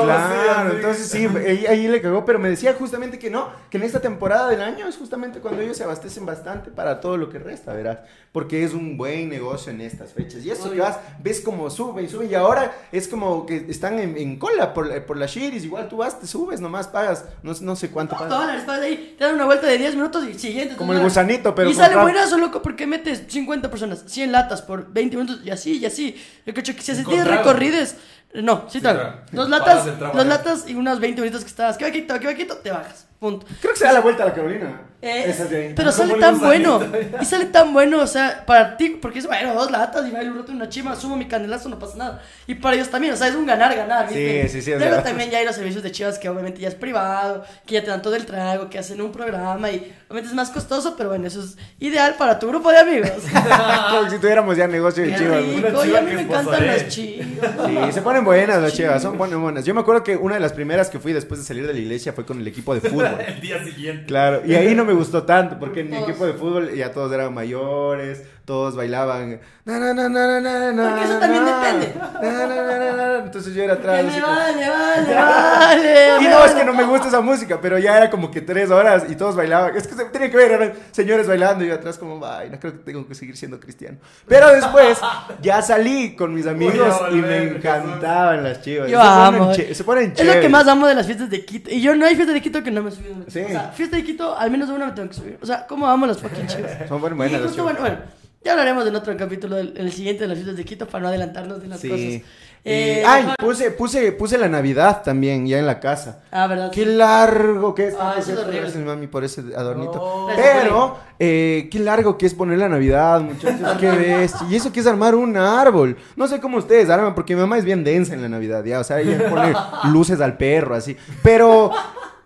Speaker 1: Claro,
Speaker 3: sí,
Speaker 1: entonces sí, ahí, ahí le cagó, pero me decía justamente que no, que en esta temporada del año es justamente cuando ellos se abastecen bastante para todo lo que resta, verás, porque es un buen negocio en estas fechas. Y eso que vas, ves como sube y sube, y ahora es como que están en, en cola por, por las shiris, igual tú vas, te subes, nomás pagas, no, no sé cuánto
Speaker 2: No,
Speaker 1: pagas.
Speaker 2: dólares, pagas ahí, te dan una vuelta de 10 minutos y siguiente.
Speaker 1: Como el gusanito, pero
Speaker 2: Y sale buenazo, loco, porque metes 50 personas, 100 latas por 20 minutos y así, y así. Yo que si haces
Speaker 3: Con
Speaker 2: 10
Speaker 3: trago.
Speaker 2: recorridos, no, sí, trago. Dos latas, dos latas y unos 20 minutos que estabas, que va quito, que va quito, te bajas. Punto.
Speaker 1: Creo que se da la vuelta a la Carolina.
Speaker 2: Eh,
Speaker 1: Esa de ahí.
Speaker 2: pero sale tan bueno. Y sale tan bueno, o sea, para ti, porque es bueno, dos latas y bailo un rato en una chima, sumo mi canelazo, no pasa nada. Y para ellos también, o sea, es un ganar-ganar. ¿viste?
Speaker 1: Sí, sí, sí, es
Speaker 2: Luego también ya hay los servicios de chivas que obviamente ya es privado, que ya te dan todo el trago, que hacen un programa y obviamente es más costoso, pero bueno, eso es ideal para tu grupo de amigos.
Speaker 1: Como si tuviéramos ya negocio de
Speaker 2: Qué
Speaker 1: chivas.
Speaker 2: rico, y a mí me encantan las chivas.
Speaker 1: Sí, se ponen buenas las chivas, son buenas, buenas. Yo me acuerdo que una de las primeras que fui después de salir de la iglesia fue con el equipo de fútbol.
Speaker 3: El día siguiente.
Speaker 1: Claro, y ahí no me gustó tanto, porque en mi equipo de fútbol ya todos eran mayores, todos bailaban. na, na, na, na, na, na,
Speaker 2: Porque eso también
Speaker 1: na,
Speaker 2: depende.
Speaker 1: na, na, na, na, na. Entonces yo era atrás.
Speaker 2: me vale, vale, vale.
Speaker 1: Y no, es que no me gusta esa música, pero ya era como que tres horas y todos bailaban. Es que se tenía que ver, eran señores bailando y yo atrás como, ay, no creo que tengo que seguir siendo cristiano. Pero después ya salí con mis amigos y me encantaban las chivas.
Speaker 2: Yo
Speaker 1: se ponen
Speaker 2: amo.
Speaker 1: se ponen
Speaker 2: Es lo que
Speaker 1: chéveres.
Speaker 2: más amo de las fiestas de Quito. Y yo no hay fiesta de Quito que no me he subido. O sea, fiesta de Quito, al menos una me tengo que subir. O sea, ¿cómo amo las fucking chivas?
Speaker 1: Son buenas, las chivas.
Speaker 2: bueno, ya hablaremos en otro capítulo, del, el siguiente de las fiestas de Quito, para no adelantarnos de las
Speaker 1: Sí.
Speaker 2: cosas. Eh,
Speaker 1: ay,
Speaker 2: mejor-
Speaker 1: puse, puse, puse la Navidad también, ya en la casa.
Speaker 2: Ah, ¿verdad?
Speaker 1: Qué largo que es.
Speaker 2: Ah, eso es horrible.
Speaker 1: Mami, por ese adornito.
Speaker 3: No.
Speaker 1: Pero, eh, qué largo que es poner la Navidad, muchachos. qué bestia. Y eso que es armar un árbol. No sé cómo ustedes arman, porque mi mamá es bien densa en la Navidad, ya. O sea, ella pone luces al perro, así. Pero.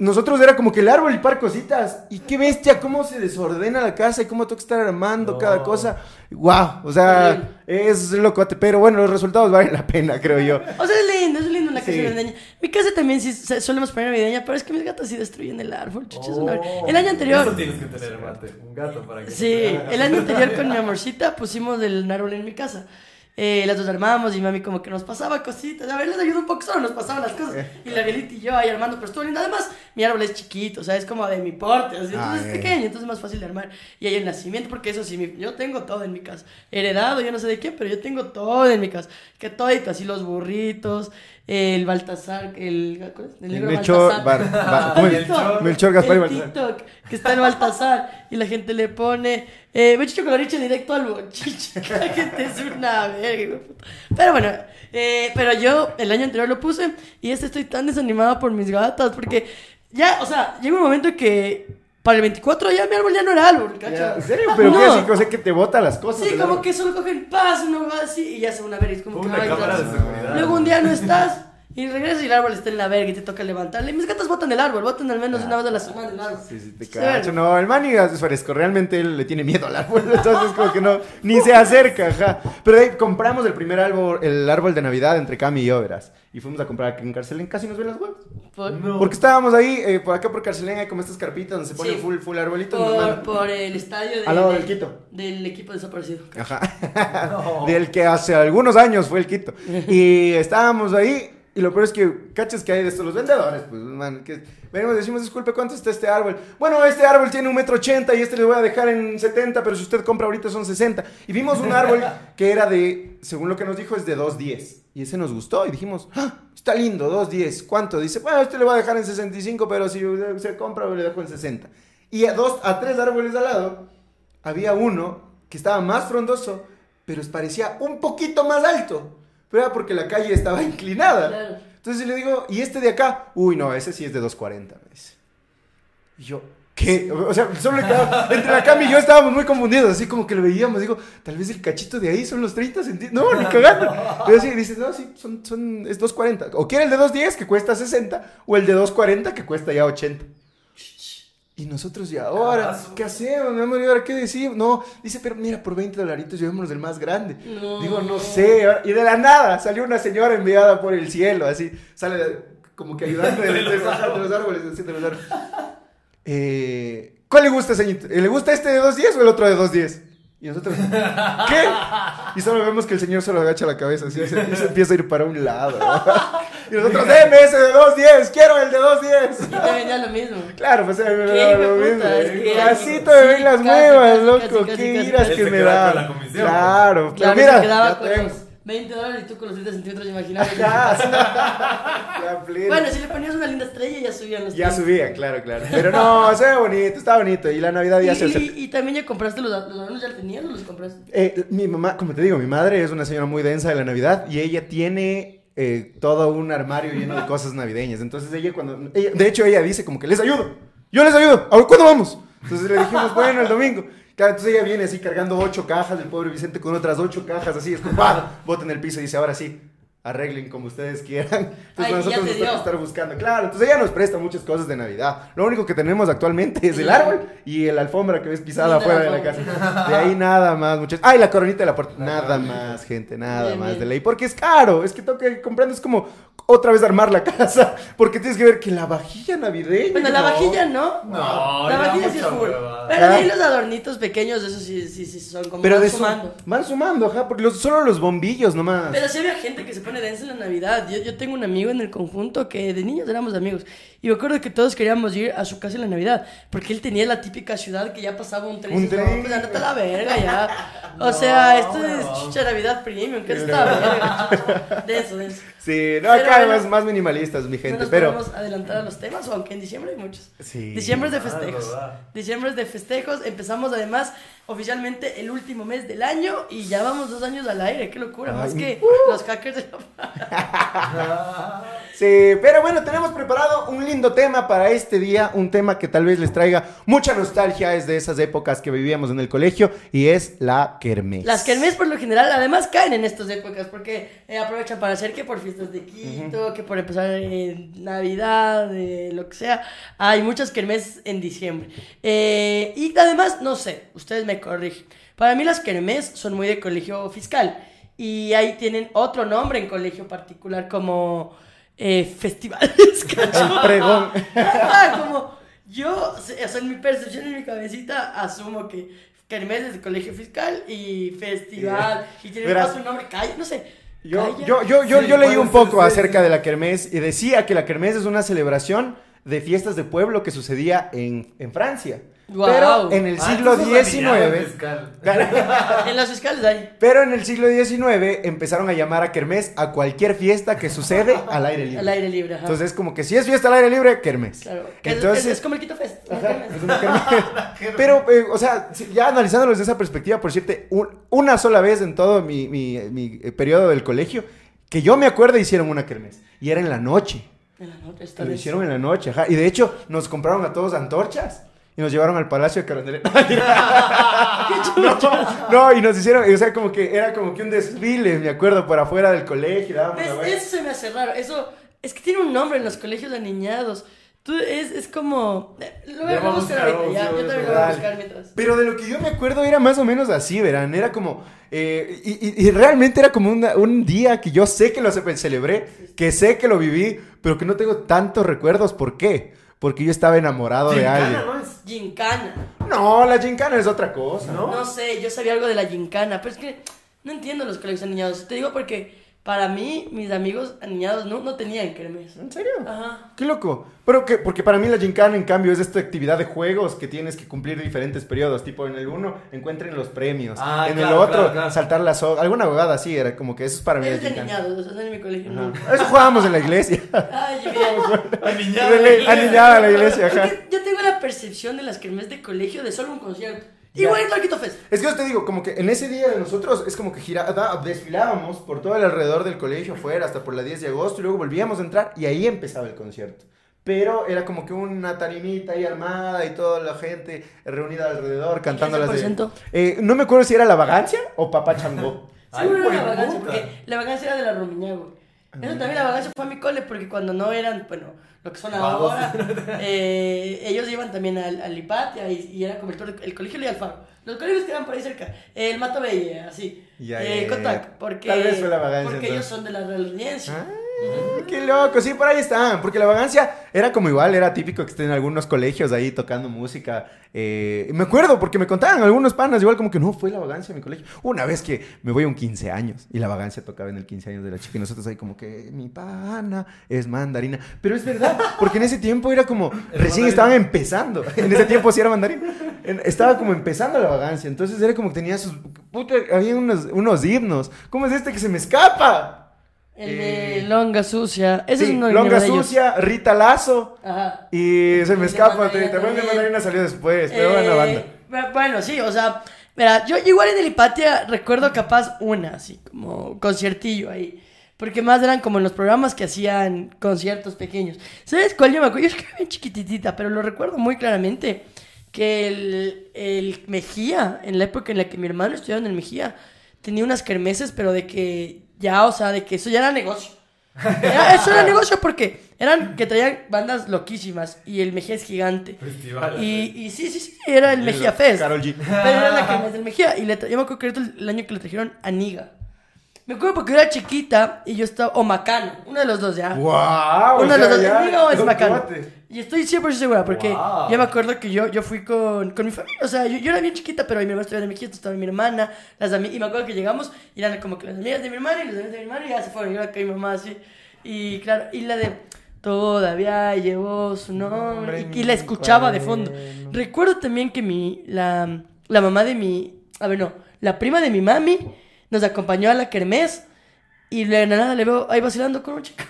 Speaker 1: Nosotros era como que el árbol y par cositas. Y qué bestia, cómo se desordena la casa y cómo tengo que estar armando
Speaker 3: No.
Speaker 1: cada cosa. Wow, o sea, es locote. Pero bueno, los resultados valen la pena, creo yo.
Speaker 2: O sea, es lindo, es lindo una casa
Speaker 1: Sí.
Speaker 2: navideña. Mi casa también sí se- solemos poner navideña, pero es que mis gatos sí destruyen el árbol, chuchas. una-
Speaker 3: Oh,
Speaker 2: El año anterior.
Speaker 3: Eso tienes que tener, Mate. Un gato para que.
Speaker 2: Sí, el año anterior con mi amorcita pusimos el árbol en mi casa. Eh, las dos armamos y mami como que nos pasaba cositas. A ver, les ayudó un poco, solo nos pasaban las cosas. Y la Bielita y yo ahí armando, pero estuvo lindo. Además, mi árbol es chiquito, o sea, es como de mi porte, entonces
Speaker 1: Ay.
Speaker 2: es pequeño, entonces es más fácil de armar. Y hay el nacimiento, porque eso sí, mi- yo tengo todo en mi casa. Heredado, yo no sé de quién, pero yo tengo todo en mi casa. Que todito, así los burritos, el Baltasar, el... ¿cuál es? El negro
Speaker 1: Melchor,
Speaker 2: Baltasar.
Speaker 1: Bar- Bar-
Speaker 2: ¿Has
Speaker 1: ¿cómo es?
Speaker 2: visto?
Speaker 1: Melchor, Gaspar y
Speaker 2: El
Speaker 1: Baltasar.
Speaker 2: TikTok que está en Baltasar y la gente le pone eh, la leche directo al bochicho. La gente es una verga. Pero bueno, eh, pero yo el año anterior lo puse y este estoy tan desanimada por mis gatas porque ya, o sea, llega un momento en que para el 24 ya mi árbol ya no era árbol, ¿cacho?
Speaker 1: Ya, ¿En serio? ¿Pero
Speaker 2: No.
Speaker 1: qué así? O sea, que te bota las cosas.
Speaker 2: Sí, como
Speaker 1: árbol.
Speaker 2: que solo cogen paz, una huevada así y ya se van a ver. y Es como que
Speaker 3: Una cámara de seguridad.
Speaker 2: Luego un día no estás y regresas y el árbol está en la verga y te toca levantarle. Mis gatas botan el árbol, botan al menos una vez a la semana el árbol.
Speaker 1: Sí, sí, te cacho. No, el man es fresco. Realmente él le tiene miedo al árbol. Entonces, como que no, ni se acerca, ajá. Pero ahí compramos el primer árbol, el árbol de Navidad entre Cami y yo, verás. Y fuimos a comprar aquí en Carcelén, casi nos ven las huevas.
Speaker 2: Por,
Speaker 3: No.
Speaker 1: Porque estábamos ahí, eh, por acá por Carcelén, hay como estas carpitas donde se ponen
Speaker 2: Sí.
Speaker 1: full, full arbolitos.
Speaker 2: por, por el estadio de-
Speaker 1: Al lado
Speaker 2: de-
Speaker 1: del Quito.
Speaker 2: del equipo desaparecido.
Speaker 1: Ajá.
Speaker 3: No.
Speaker 1: Del que hace algunos años fue el Quito. Y estábamos ahí. Y lo peor es que, cachas que hay de estos, los vendedores, pues, man, que venimos y decimos, disculpe, ¿cuánto está este árbol? Bueno, este árbol tiene un metro ochenta y este le voy a dejar en 70, pero si usted compra ahorita son 60. Y vimos un árbol que era de, según lo que nos dijo, es de 210. Y ese nos gustó y dijimos, ah, está lindo, 210. ¿Cuánto? Dice, bueno, este le voy a dejar en 65, pero si se compra, le dejo en 60. Y a dos, a tres árboles al lado, había uno que estaba más frondoso, pero parecía un poquito más alto. Pero era porque la calle estaba inclinada.
Speaker 2: Claro.
Speaker 1: Entonces le digo, ¿y este de acá? Uy, no, ese sí es de 240, me dice. Y yo, ¿qué? O sea, solo le quedaba- entre la cama y yo estábamos muy confundidos, así como que lo veíamos. Digo, tal vez el cachito de ahí son los 30 centímetros. No, ni cagando. Pero sí, dice, no, sí, son, son, es 240. O quiere el de 210 que cuesta 60, o el de 240 que cuesta ya 80. Y nosotros ya, ahora. ¿qué hacemos? Mi amor, ¿y ahora qué decimos? No, dice, pero mira, por 20 dolaritos llevémonos del más grande.
Speaker 2: No.
Speaker 1: Digo, no sé. Y de la nada salió una señora enviada por el cielo, así. Sale como que ayudando de, de los, de los árboles, así, de los árboles. Eh, ¿Cuál le gusta, señorita? ¿Le gusta este de 2.10 o el otro de 2.10? Y nosotros, ¿qué? Y solo vemos que el señor solo agacha la cabeza así y se, y se empieza a ir para un lado. Y nosotros, deme ese de 2.10, quiero el de 2.10.
Speaker 2: Y te vendía lo mismo.
Speaker 1: Claro, pues a mí me
Speaker 2: ¿Qué,
Speaker 1: daba
Speaker 2: hijo
Speaker 1: lo mismo. Casito de ven
Speaker 2: sí,
Speaker 1: las nuevas, loco. Qué iras que me da.
Speaker 3: con la comisión,
Speaker 1: Claro, pero
Speaker 2: Claro,
Speaker 1: mira.
Speaker 2: se quedaba
Speaker 1: ya
Speaker 2: con
Speaker 1: tengo.
Speaker 2: los 20 dólares y tú con los 30 centímetros imaginarios.
Speaker 1: Ya. Ya.
Speaker 2: Bueno, si le ponías una linda estrella ya subían los
Speaker 1: Ya
Speaker 2: tiempos.
Speaker 1: subía, claro, claro. Pero no, se ve bonito, está bonito. Y la Navidad ya
Speaker 2: y,
Speaker 1: se
Speaker 2: y, y también ya compraste los, los adornos, ¿ya tenías o los compraste?
Speaker 1: Eh, mi mamá, como te digo, mi madre es una señora muy densa de la Navidad y ella tiene eh, todo un armario lleno de cosas navideñas. Entonces ella cuando... de hecho ella dice como que les ayudo. Yo les ayudo. ¿A ¿Cuándo vamos? Entonces le dijimos, bueno, el domingo. Claro, entonces ella viene así cargando ocho cajas del pobre Vicente con otras ocho cajas así, es como, ¡pah! bota en el piso y dice, ahora sí, arreglen como ustedes quieran. Entonces
Speaker 2: Ay,
Speaker 1: nosotros nos toca estar buscando. Claro, entonces ella nos presta muchas cosas de Navidad. Lo único que tenemos actualmente es el árbol y la alfombra que ves pisada afuera de la casa. De ahí nada más, muchachos. Ay, la coronita de la puerta. Nada más, gente, nada
Speaker 2: Bien,
Speaker 1: más
Speaker 2: bien.
Speaker 1: de ley. Porque es caro. Es que tengo que ir comprando. Es como otra vez armar la casa. Porque tienes que ver que la vajilla navideña.
Speaker 2: Bueno, la
Speaker 1: no.
Speaker 2: vajilla no.
Speaker 3: No,
Speaker 2: la vajilla sí es full. Pero ahí
Speaker 1: Ah.
Speaker 2: los adornitos pequeños, esos sí, sí, sí son como
Speaker 1: Pero
Speaker 2: van
Speaker 1: de su-
Speaker 2: sumando.
Speaker 1: Van sumando, ajá. Porque los- solo los bombillos nomás.
Speaker 2: Pero sí había gente que se pone densa en la Navidad. Yo, yo tengo un amigo en el conjunto que de niños éramos amigos. Y me acuerdo que todos queríamos ir a su casa en la Navidad. Porque él tenía la típica ciudad que ya pasaba un tren.
Speaker 1: Un
Speaker 2: y dices,
Speaker 1: tren.
Speaker 2: No, pues andate a la verga ya. O
Speaker 3: No,
Speaker 2: sea, esto
Speaker 3: bueno.
Speaker 2: es chucha Navidad premium. ¿Qué es esta verga? De eso, de eso.
Speaker 1: Sí, no, acá
Speaker 2: bueno,
Speaker 1: más, más minimalistas, mi
Speaker 2: No
Speaker 1: gente.
Speaker 2: nos
Speaker 1: pero.
Speaker 2: podemos adelantar a los temas, aunque en diciembre hay muchos.
Speaker 1: Sí.
Speaker 2: Diciembre es de festejos. Diciembre es de festejos. Empezamos además oficialmente el último mes del año y ya vamos dos años al aire. Qué locura.
Speaker 1: Ay,
Speaker 2: Más que los hackers de la...
Speaker 1: Sí, pero bueno, tenemos preparado un lindo tema para este día, un tema que tal vez les traiga mucha nostalgia, es de esas épocas que vivíamos en el colegio y es la kermés.
Speaker 2: Las kermés por lo general además caen en estas épocas porque eh, aprovechan para hacer que por fiestas de Quito, que por empezar en Navidad, eh, lo que sea. Hay muchas kermés en diciembre. Eh, y además, no sé, ustedes me corrigen. Para mí las kermés son muy de colegio fiscal y ahí tienen otro nombre en colegio particular como eh, festivales.
Speaker 1: pregón.
Speaker 2: Ah, como yo, o sea, en mi percepción, en mi cabecita, asumo que Kermés es de colegio fiscal y festival y tiene
Speaker 1: Verás.
Speaker 2: más un nombre, calla, no sé.
Speaker 1: Yo, yo, yo, yo,
Speaker 3: Sí,
Speaker 1: yo leí un poco acerca
Speaker 3: sí.
Speaker 1: de la kermés y decía que la kermés es una celebración de fiestas de pueblo que sucedía en, en Francia. Pero en el
Speaker 3: Ah,
Speaker 1: siglo XIX.
Speaker 2: En los fiscales hay.
Speaker 1: Pero en el siglo XIX empezaron a llamar a kermés a cualquier fiesta que sucede al aire libre.
Speaker 2: Al aire libre, ajá.
Speaker 1: Entonces, como que si es fiesta al aire libre, kermés.
Speaker 2: claro.
Speaker 1: Entonces,
Speaker 2: es, es como el Quito Fest. ¿no?
Speaker 1: Ajá,
Speaker 2: Kermés.
Speaker 1: es una kermés. Pero, eh, o sea, ya analizándolo desde esa perspectiva, por decirte, un- una sola vez en todo mi, mi- mi, eh, periodo del colegio, que yo me acuerdo, hicieron una kermés. Y era en la noche.
Speaker 2: En la noche, esta
Speaker 1: Lo
Speaker 2: vez.
Speaker 1: hicieron en la noche, ajá. Y de hecho, nos compraron a todos antorchas. Y nos llevaron al Palacio de Carondelet. no, no, y nos hicieron, o sea, como que era como que un desfile, me acuerdo, por afuera del colegio. vuelta.
Speaker 2: Eso se me hace raro. Eso es que tiene un nombre en los colegios de niñados. Tú, es, es como... eh, Lo voy a buscar ahorita, ya. Yo también lo voy a buscar. mientras.
Speaker 1: Pero de lo que yo me acuerdo era más o menos así, verán. Era como. eh, y, y- y realmente era como una- un día que yo sé que lo ce- celebré, que sé que lo viví, pero que no tengo tantos recuerdos. ¿Por qué? Porque yo estaba enamorado de
Speaker 3: Gincana,
Speaker 1: alguien.
Speaker 3: ¿no es?
Speaker 2: Gincana.
Speaker 1: No, la gincana es otra cosa.
Speaker 3: ¿No?
Speaker 2: No sé, yo sabía algo de la gincana, pero es que no entiendo los colegios aniñados. Te digo porque para mí, mis amigos aniñados no, no tenían kermés.
Speaker 1: ¿En serio?
Speaker 2: Ajá.
Speaker 1: Qué loco. Pero que, porque para mí la gincana, en cambio, es esta actividad de juegos que tienes que cumplir diferentes periodos. Tipo, en el uno, encuentren los premios.
Speaker 3: Ah,
Speaker 1: en
Speaker 3: claro,
Speaker 1: el otro,
Speaker 3: claro, claro.
Speaker 1: saltar la soga. Alguna abogada así era como que eso es para mí la
Speaker 2: Es de
Speaker 1: gincana.
Speaker 2: niñados, o sea, en mi colegio, no.
Speaker 1: Eso jugábamos en la iglesia.
Speaker 2: Ay.
Speaker 3: Aniñada.
Speaker 1: Aniñada a la iglesia,
Speaker 2: Es
Speaker 1: ajá.
Speaker 2: que yo tengo la percepción de las kermés de colegio de solo un concierto.
Speaker 1: Ya.
Speaker 2: Igual que Quito Fest.
Speaker 1: Es que yo te digo, como que en ese día de nosotros es como que gira, da- desfilábamos por todo el alrededor del colegio afuera hasta por la 10 de agosto y luego volvíamos a entrar y ahí empezaba el concierto. Pero era como que una tarimita ahí armada y toda la gente reunida alrededor cantando las de...
Speaker 2: 15%.
Speaker 1: Eh, no me acuerdo si era La Vagancia o Papá Changó.
Speaker 3: Ay,
Speaker 2: era
Speaker 3: pues,
Speaker 2: la vagancia, porque la vagancia era de la Romiñago. Eso también la vagancia fue a mi cole, porque cuando no eran, bueno, lo que son ahora, eh, ellos iban también al, al y, y era como el, colegio de Alfaro. Los colegios que eran por ahí cerca, el Mato Belle, así,
Speaker 1: Ya,
Speaker 2: eh,
Speaker 1: ya, ya,
Speaker 2: Cotac,
Speaker 1: ya.
Speaker 2: porque,
Speaker 1: Tal vez fue la
Speaker 2: porque ellos
Speaker 1: entonces.
Speaker 2: son de la realiencia.
Speaker 1: Ah, qué loco, sí, por ahí están. Porque la vagancia era como igual, era típico que estén en algunos colegios ahí tocando música. eh, me acuerdo porque me contaban algunos panas, igual como que no, fue la vagancia en mi colegio. Una vez que me voy a un 15 años y la vagancia tocaba en el 15 años de la chica y nosotros ahí como que mi pana es mandarina. Pero es verdad, porque en ese tiempo era como, recién
Speaker 3: mandarina.
Speaker 1: estaban empezando. En ese tiempo sí era mandarina. En- Estaba como empezando la vagancia. Entonces era como que tenía sus. Puta, había unos, unos himnos. ¿Cómo es este que se me escapa?
Speaker 2: El
Speaker 1: Eh,
Speaker 2: de Longa Sucia, ese
Speaker 1: Sí,
Speaker 2: es uno de
Speaker 1: Longa
Speaker 2: de.
Speaker 1: Sucia, Rita Lazo.
Speaker 2: Ajá.
Speaker 1: Y se me escapa, te también de. Mandarina salió después, pero
Speaker 2: Eh,
Speaker 1: buena banda.
Speaker 2: bu- Bueno, sí, o sea, mira, yo igual en el Hipatia recuerdo capaz una, así, como conciertillo ahí. Porque más eran como en los programas que hacían conciertos pequeños. ¿Sabes cuál yo me acuerdo? Yo es que era bien chiquititita, pero lo recuerdo muy claramente. Que el, el Mejía, en la época en la que mi hermano estudiaba en el Mejía, tenía unas kermeses, pero de que ya, o sea, de que eso ya era negocio. Era- eso era negocio porque eran que traían bandas loquísimas y el Mejía es gigante.
Speaker 3: Festival.
Speaker 2: Y, y sí, sí, sí, era el Mejía Fest.
Speaker 1: Karol G.
Speaker 2: Pero era la que del Mejía. Y le yo me acuerdo que el, el año que le trajeron a Niga. Me acuerdo porque yo era chiquita y yo estaba. O Macano, uno de los dos ya.
Speaker 1: ¡Wow!
Speaker 2: uno de los dos. ¿Es Niga o es Macano? Y estoy 100% segura porque
Speaker 3: Wow.
Speaker 2: yo me acuerdo que yo, yo fui con, con mi familia. O sea, yo, yo era bien chiquita, pero mi hermana estaba en Mejía, estaba mi hermana, las Y me acuerdo que llegamos y eran como que las amigas de mi hermana y las amigas de mi hermana y ya se fueron. Y era con mi mamá así. Y claro, y la de. Todavía llevó su nombre. Y, y la escuchaba de fondo. Recuerdo también que mi, la, la mamá de mi, a ver, no, la prima de mi mami nos acompañó a la kermés y de nada le veo ahí vacilando con un chico.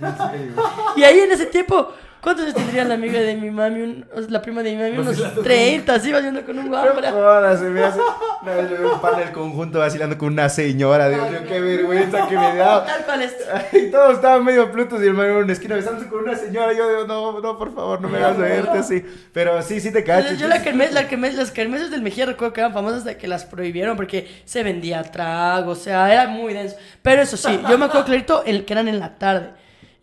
Speaker 2: Y ahí en ese tiempo, ¿cuántos años tendría la amiga de mi mami? Un- la prima de mi mami, unos
Speaker 3: Vacilando con
Speaker 2: 30, así vacilando con un
Speaker 1: No
Speaker 2: guambra.
Speaker 1: jodas, se me hace. Una vez le veo un pan del conjunto vacilando con una señora. Dios mío, qué vergüenza que me da.
Speaker 2: Tal cual es.
Speaker 1: Y todos estaban medio plutos y el hermano en una esquina besándose con una señora. Yo digo, no, no, por favor, no me hagas verte así. Pero sí, sí te cacho.
Speaker 2: Yo la kermés, la kermés, las kermeses del Mejía recuerdo que eran famosas de que las prohibieron porque se vendía trago, o sea, era muy denso. Pero eso sí, yo me acuerdo clarito el, que eran en la tarde.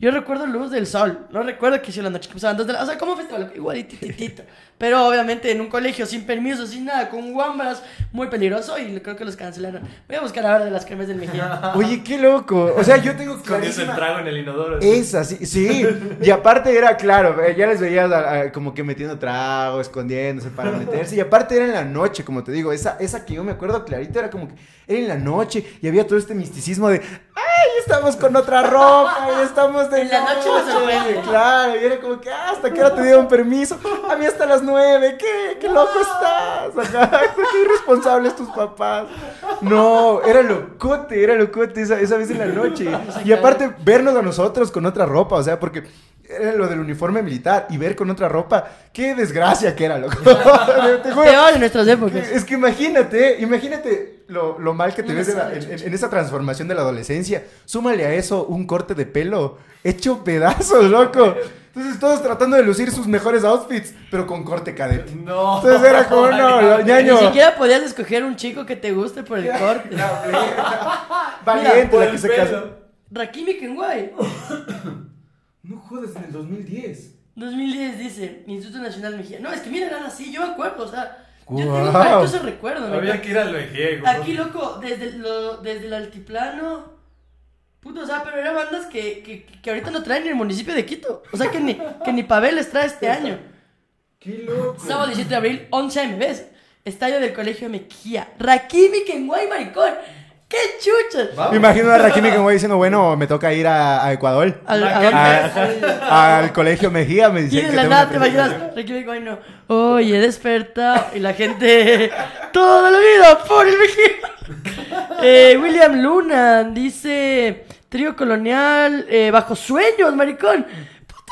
Speaker 2: Yo recuerdo Luz del Sol, no recuerdo que hicieron la noche, que empezaban dos de la... O sea, como festival, igualititito. Pero obviamente en un colegio sin permiso, sin nada, con guambras, muy peligroso y creo que los cancelaron. Voy a buscar ahora de las kermes del Mejía.
Speaker 1: Oye, qué loco. O sea, yo tengo
Speaker 3: Escondiendo el trago en el inodoro. así.
Speaker 1: Esa, sí, sí. Y aparte era claro, eh, ya les veías a- a- como que metiendo trago, escondiéndose para meterse. Y aparte era en la noche, como te digo, esa, esa que yo me acuerdo clarito era como que era en la noche y había todo este misticismo de, ¡ay! Estamos con otra ropa, y estamos de
Speaker 2: En la noche sorprende.
Speaker 1: Claro, y era como que, ah, ¿hasta qué hora te dieron permiso? A mí hasta las nueve, ¿qué? ¡Qué loco estás! Ajá, qué irresponsables tus papás. No, era locote, era locote esa, esa vez en la noche. Y aparte, vernos a nosotros con otra ropa, o sea, porque era lo del uniforme militar y ver con otra ropa, qué desgracia que era, loco. Te juro.
Speaker 2: Peor en nuestras épocas.
Speaker 1: Es que imagínate, imagínate lo, lo mal que te
Speaker 2: No
Speaker 1: ves en, la- en- esa transformación de la adolescencia. Súmale a eso un corte de pelo hecho pedazos, loco. Entonces todos tratando de lucir sus mejores outfits, pero con corte cadete.
Speaker 3: No.
Speaker 1: Entonces era como, no, lo- ñaño.
Speaker 2: Ni siquiera podías escoger un chico que te guste por el corte.
Speaker 1: Valiente
Speaker 3: Por
Speaker 1: la que se casó.
Speaker 2: Rakimi Kenway.
Speaker 1: No jodas, en el 2010.
Speaker 2: 2010 dice, Instituto Nacional Mejía. No, es que mira, eran así, yo me acuerdo, o sea, yo tengo varios ese recuerdo. me
Speaker 3: Había que ir al vejiego.
Speaker 2: Aquí, loco, desde, lo, desde el altiplano. Puto, o sea, pero eran bandas que, que, que ahorita no traen ni el municipio de Quito. O sea, que ni, que ni Pavel les trae este año.
Speaker 1: Qué loco.
Speaker 2: Sábado 17 de abril, 11 am, ¿ves? Estadio del Colegio Mejía. Rakimi Kenway, maricón. ¡Qué chuchas!
Speaker 1: Me imagino a Rakimi que voy diciendo, bueno, me toca ir a, a Ecuador.
Speaker 2: Al, a-
Speaker 3: que-
Speaker 1: A- al colegio Mejía me
Speaker 2: Y
Speaker 1: dicen
Speaker 2: de
Speaker 1: que
Speaker 2: la nada te imaginas, Ricky Kenway, no. Oye, he despertado. Y la gente, toda la vida por el Mejía. Eh, William Luna dice, trío colonial, eh, bajo sueños, maricón.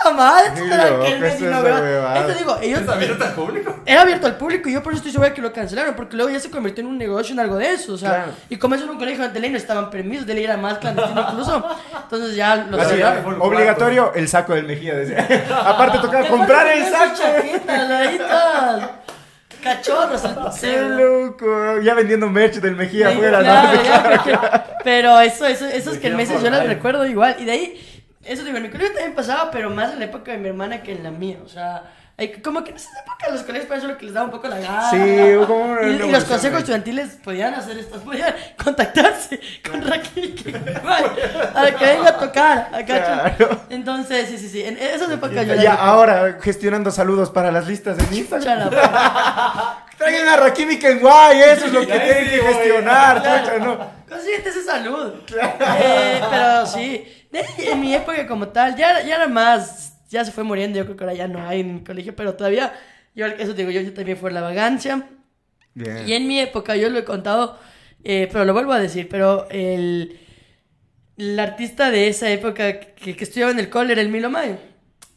Speaker 2: Puta madre, esto era aquel
Speaker 1: es
Speaker 2: menino,
Speaker 1: esa
Speaker 2: weón.
Speaker 1: huevada.
Speaker 2: Esto digo, ellos...
Speaker 3: ¿Es abierto al público?
Speaker 2: Era abierto al público y yo por eso estoy segura que lo cancelaron, porque luego ya se convirtió en un negocio, en algo de eso, o sea,
Speaker 1: Claro.
Speaker 2: y como eso era un colegio de ley no estaban permisos, de ley era más clandestino incluso, entonces ya lo
Speaker 1: Así,
Speaker 2: cerraron.
Speaker 1: obligatorio el saco del Mejía. Aparte tocaba comprar el saco.
Speaker 2: chaquetas. Cachorros,
Speaker 1: Qué loco. Ya vendiendo merch del Mejía afuera.
Speaker 2: pero eso, eso, esos que meses yo las recuerdo igual. Y de ahí, eso digo, en mi colegio también pasaba, pero más en la época de mi hermana que en la mía. O sea, como que en esa época los colegios para eso lo que les daba un poco la gana.
Speaker 1: Sí, como una
Speaker 2: Y, y los consejos
Speaker 1: ahí.
Speaker 2: estudiantiles podían hacer esto, podían contactarse con Raquel para que venga a tocar. ¿cachai?
Speaker 1: Claro.
Speaker 2: Entonces, sí, sí, sí. En esas épocas yo
Speaker 1: Ya ahora gestionando saludos para las listas en Instagram.
Speaker 2: Chala,
Speaker 1: Traigan a Rakimi Kenway, eso es lo que tienen que gestionar,
Speaker 2: Claro.
Speaker 1: ¿no?
Speaker 2: Consíguete salud. Eh, pero sí, en mi época como tal, ya, ya era más, ya se fue muriendo, yo creo que ahora ya no hay en mi colegio, pero todavía, yo eso digo, yo, yo también fue la vagancia.
Speaker 1: Bien.
Speaker 2: Y en mi época, yo lo he contado, eh, pero lo vuelvo a decir, pero el, el artista de esa época que, que estudiaba en el cole era el Milo Mayo.